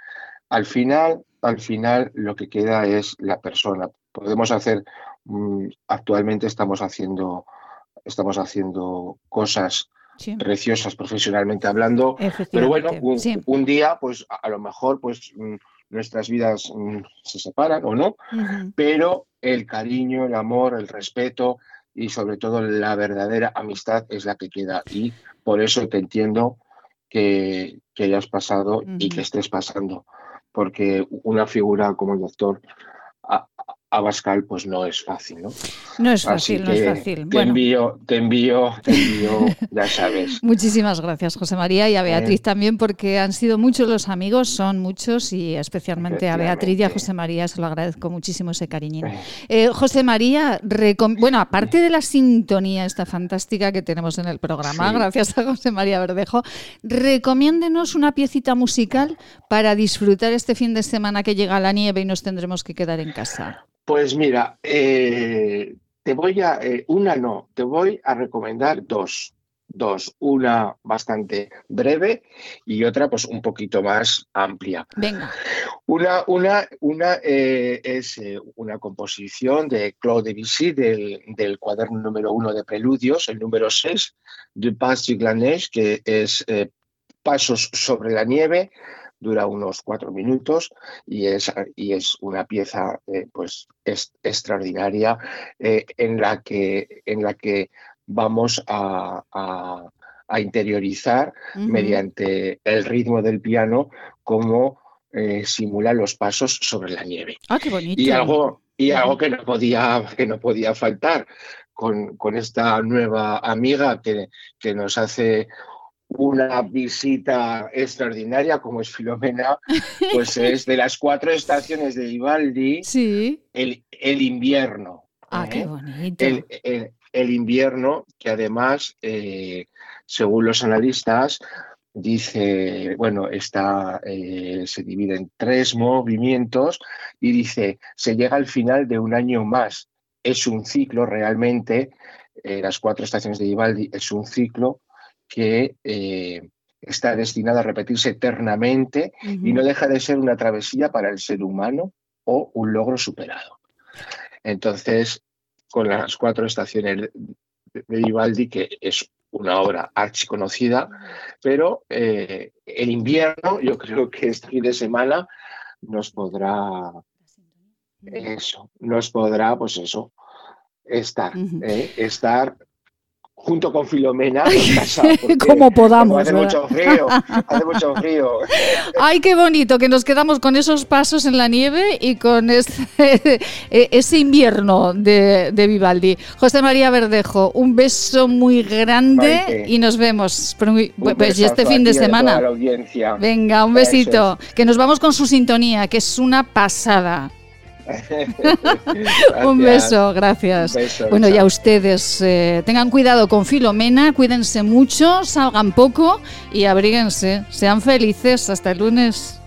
al final, al final lo que queda es la persona. Podemos hacer, mm, actualmente estamos haciendo, estamos haciendo cosas preciosas profesionalmente hablando, pero bueno, un, día pues a, lo mejor pues mm, nuestras vidas mm, se separan o no, pero el cariño, el amor, el respeto y sobre todo la verdadera amistad es la que queda. Y por eso te entiendo que, que hayas pasado y que estés pasando, porque una figura como el doctor Abascal pues no es fácil, ¿no? No es fácil, no es fácil. Te envío, te envío, te envío, ya sabes. Muchísimas gracias, José María, y a Beatriz también, porque han sido muchos los amigos, son muchos, y especialmente a Beatriz y a José María se lo agradezco muchísimo ese cariñín. Eh, José María, bueno, aparte de la sintonía esta fantástica que tenemos en el programa, gracias a José María Verdejo, recomiéndenos una piecita musical para disfrutar este fin de semana que llega la nieve y nos tendremos que quedar en casa. Pues mira, eh, te voy a, eh, una no, te voy a recomendar dos, dos, una bastante breve y otra pues un poquito más amplia. Venga. Una, una, una eh, es una composición de Claude Debussy del, del, cuaderno número uno de Preludios, el número 6, de Pas du Glaneige, que es Pasos sobre la nieve, dura unos cuatro minutos y es, y es una pieza eh, pues extraordinaria eh, en, la que, en la que vamos a, interiorizar mediante el ritmo del piano cómo eh, simula los pasos sobre la nieve. Ah, qué bonito. Y algo, y algo que no podía, que no podía faltar, con, con esta nueva amiga que, que nos hace una visita extraordinaria como es Filomena, pues es de las cuatro estaciones de Vivaldi, el, el, invierno. Ah, qué ¿eh? bonito. El, el, el, invierno, que además, eh, según los analistas, dice, bueno, está, eh, se divide en tres movimientos y dice, se llega al final de un año más. Es un ciclo realmente, las cuatro estaciones de Vivaldi es un ciclo que eh, está destinado a repetirse eternamente uh -huh. y no deja de ser una travesía para el ser humano o un logro superado. Entonces, con las cuatro estaciones de Vivaldi, que es una obra archiconocida, pero eh, el invierno, yo creo que este fin de semana nos podrá eso, nos podrá, pues eso, estar, eh, estar junto con Filomena casa, como podamos. Hace ¿verdad? mucho frío, hace mucho frío. Ay, qué bonito que nos quedamos con esos pasos en la nieve y con este, ese invierno de, de, Vivaldi. José María Verdejo, un beso muy grande Maite. y nos vemos muy, pues, este fin de semana. Venga, un besito. Que nos vamos con su sintonía, que es una pasada. Un beso, gracias. Un beso, bueno, chao. ya ustedes eh, tengan cuidado con Filomena, cuídense mucho, salgan poco y abríguense. Sean felices. Hasta el lunes.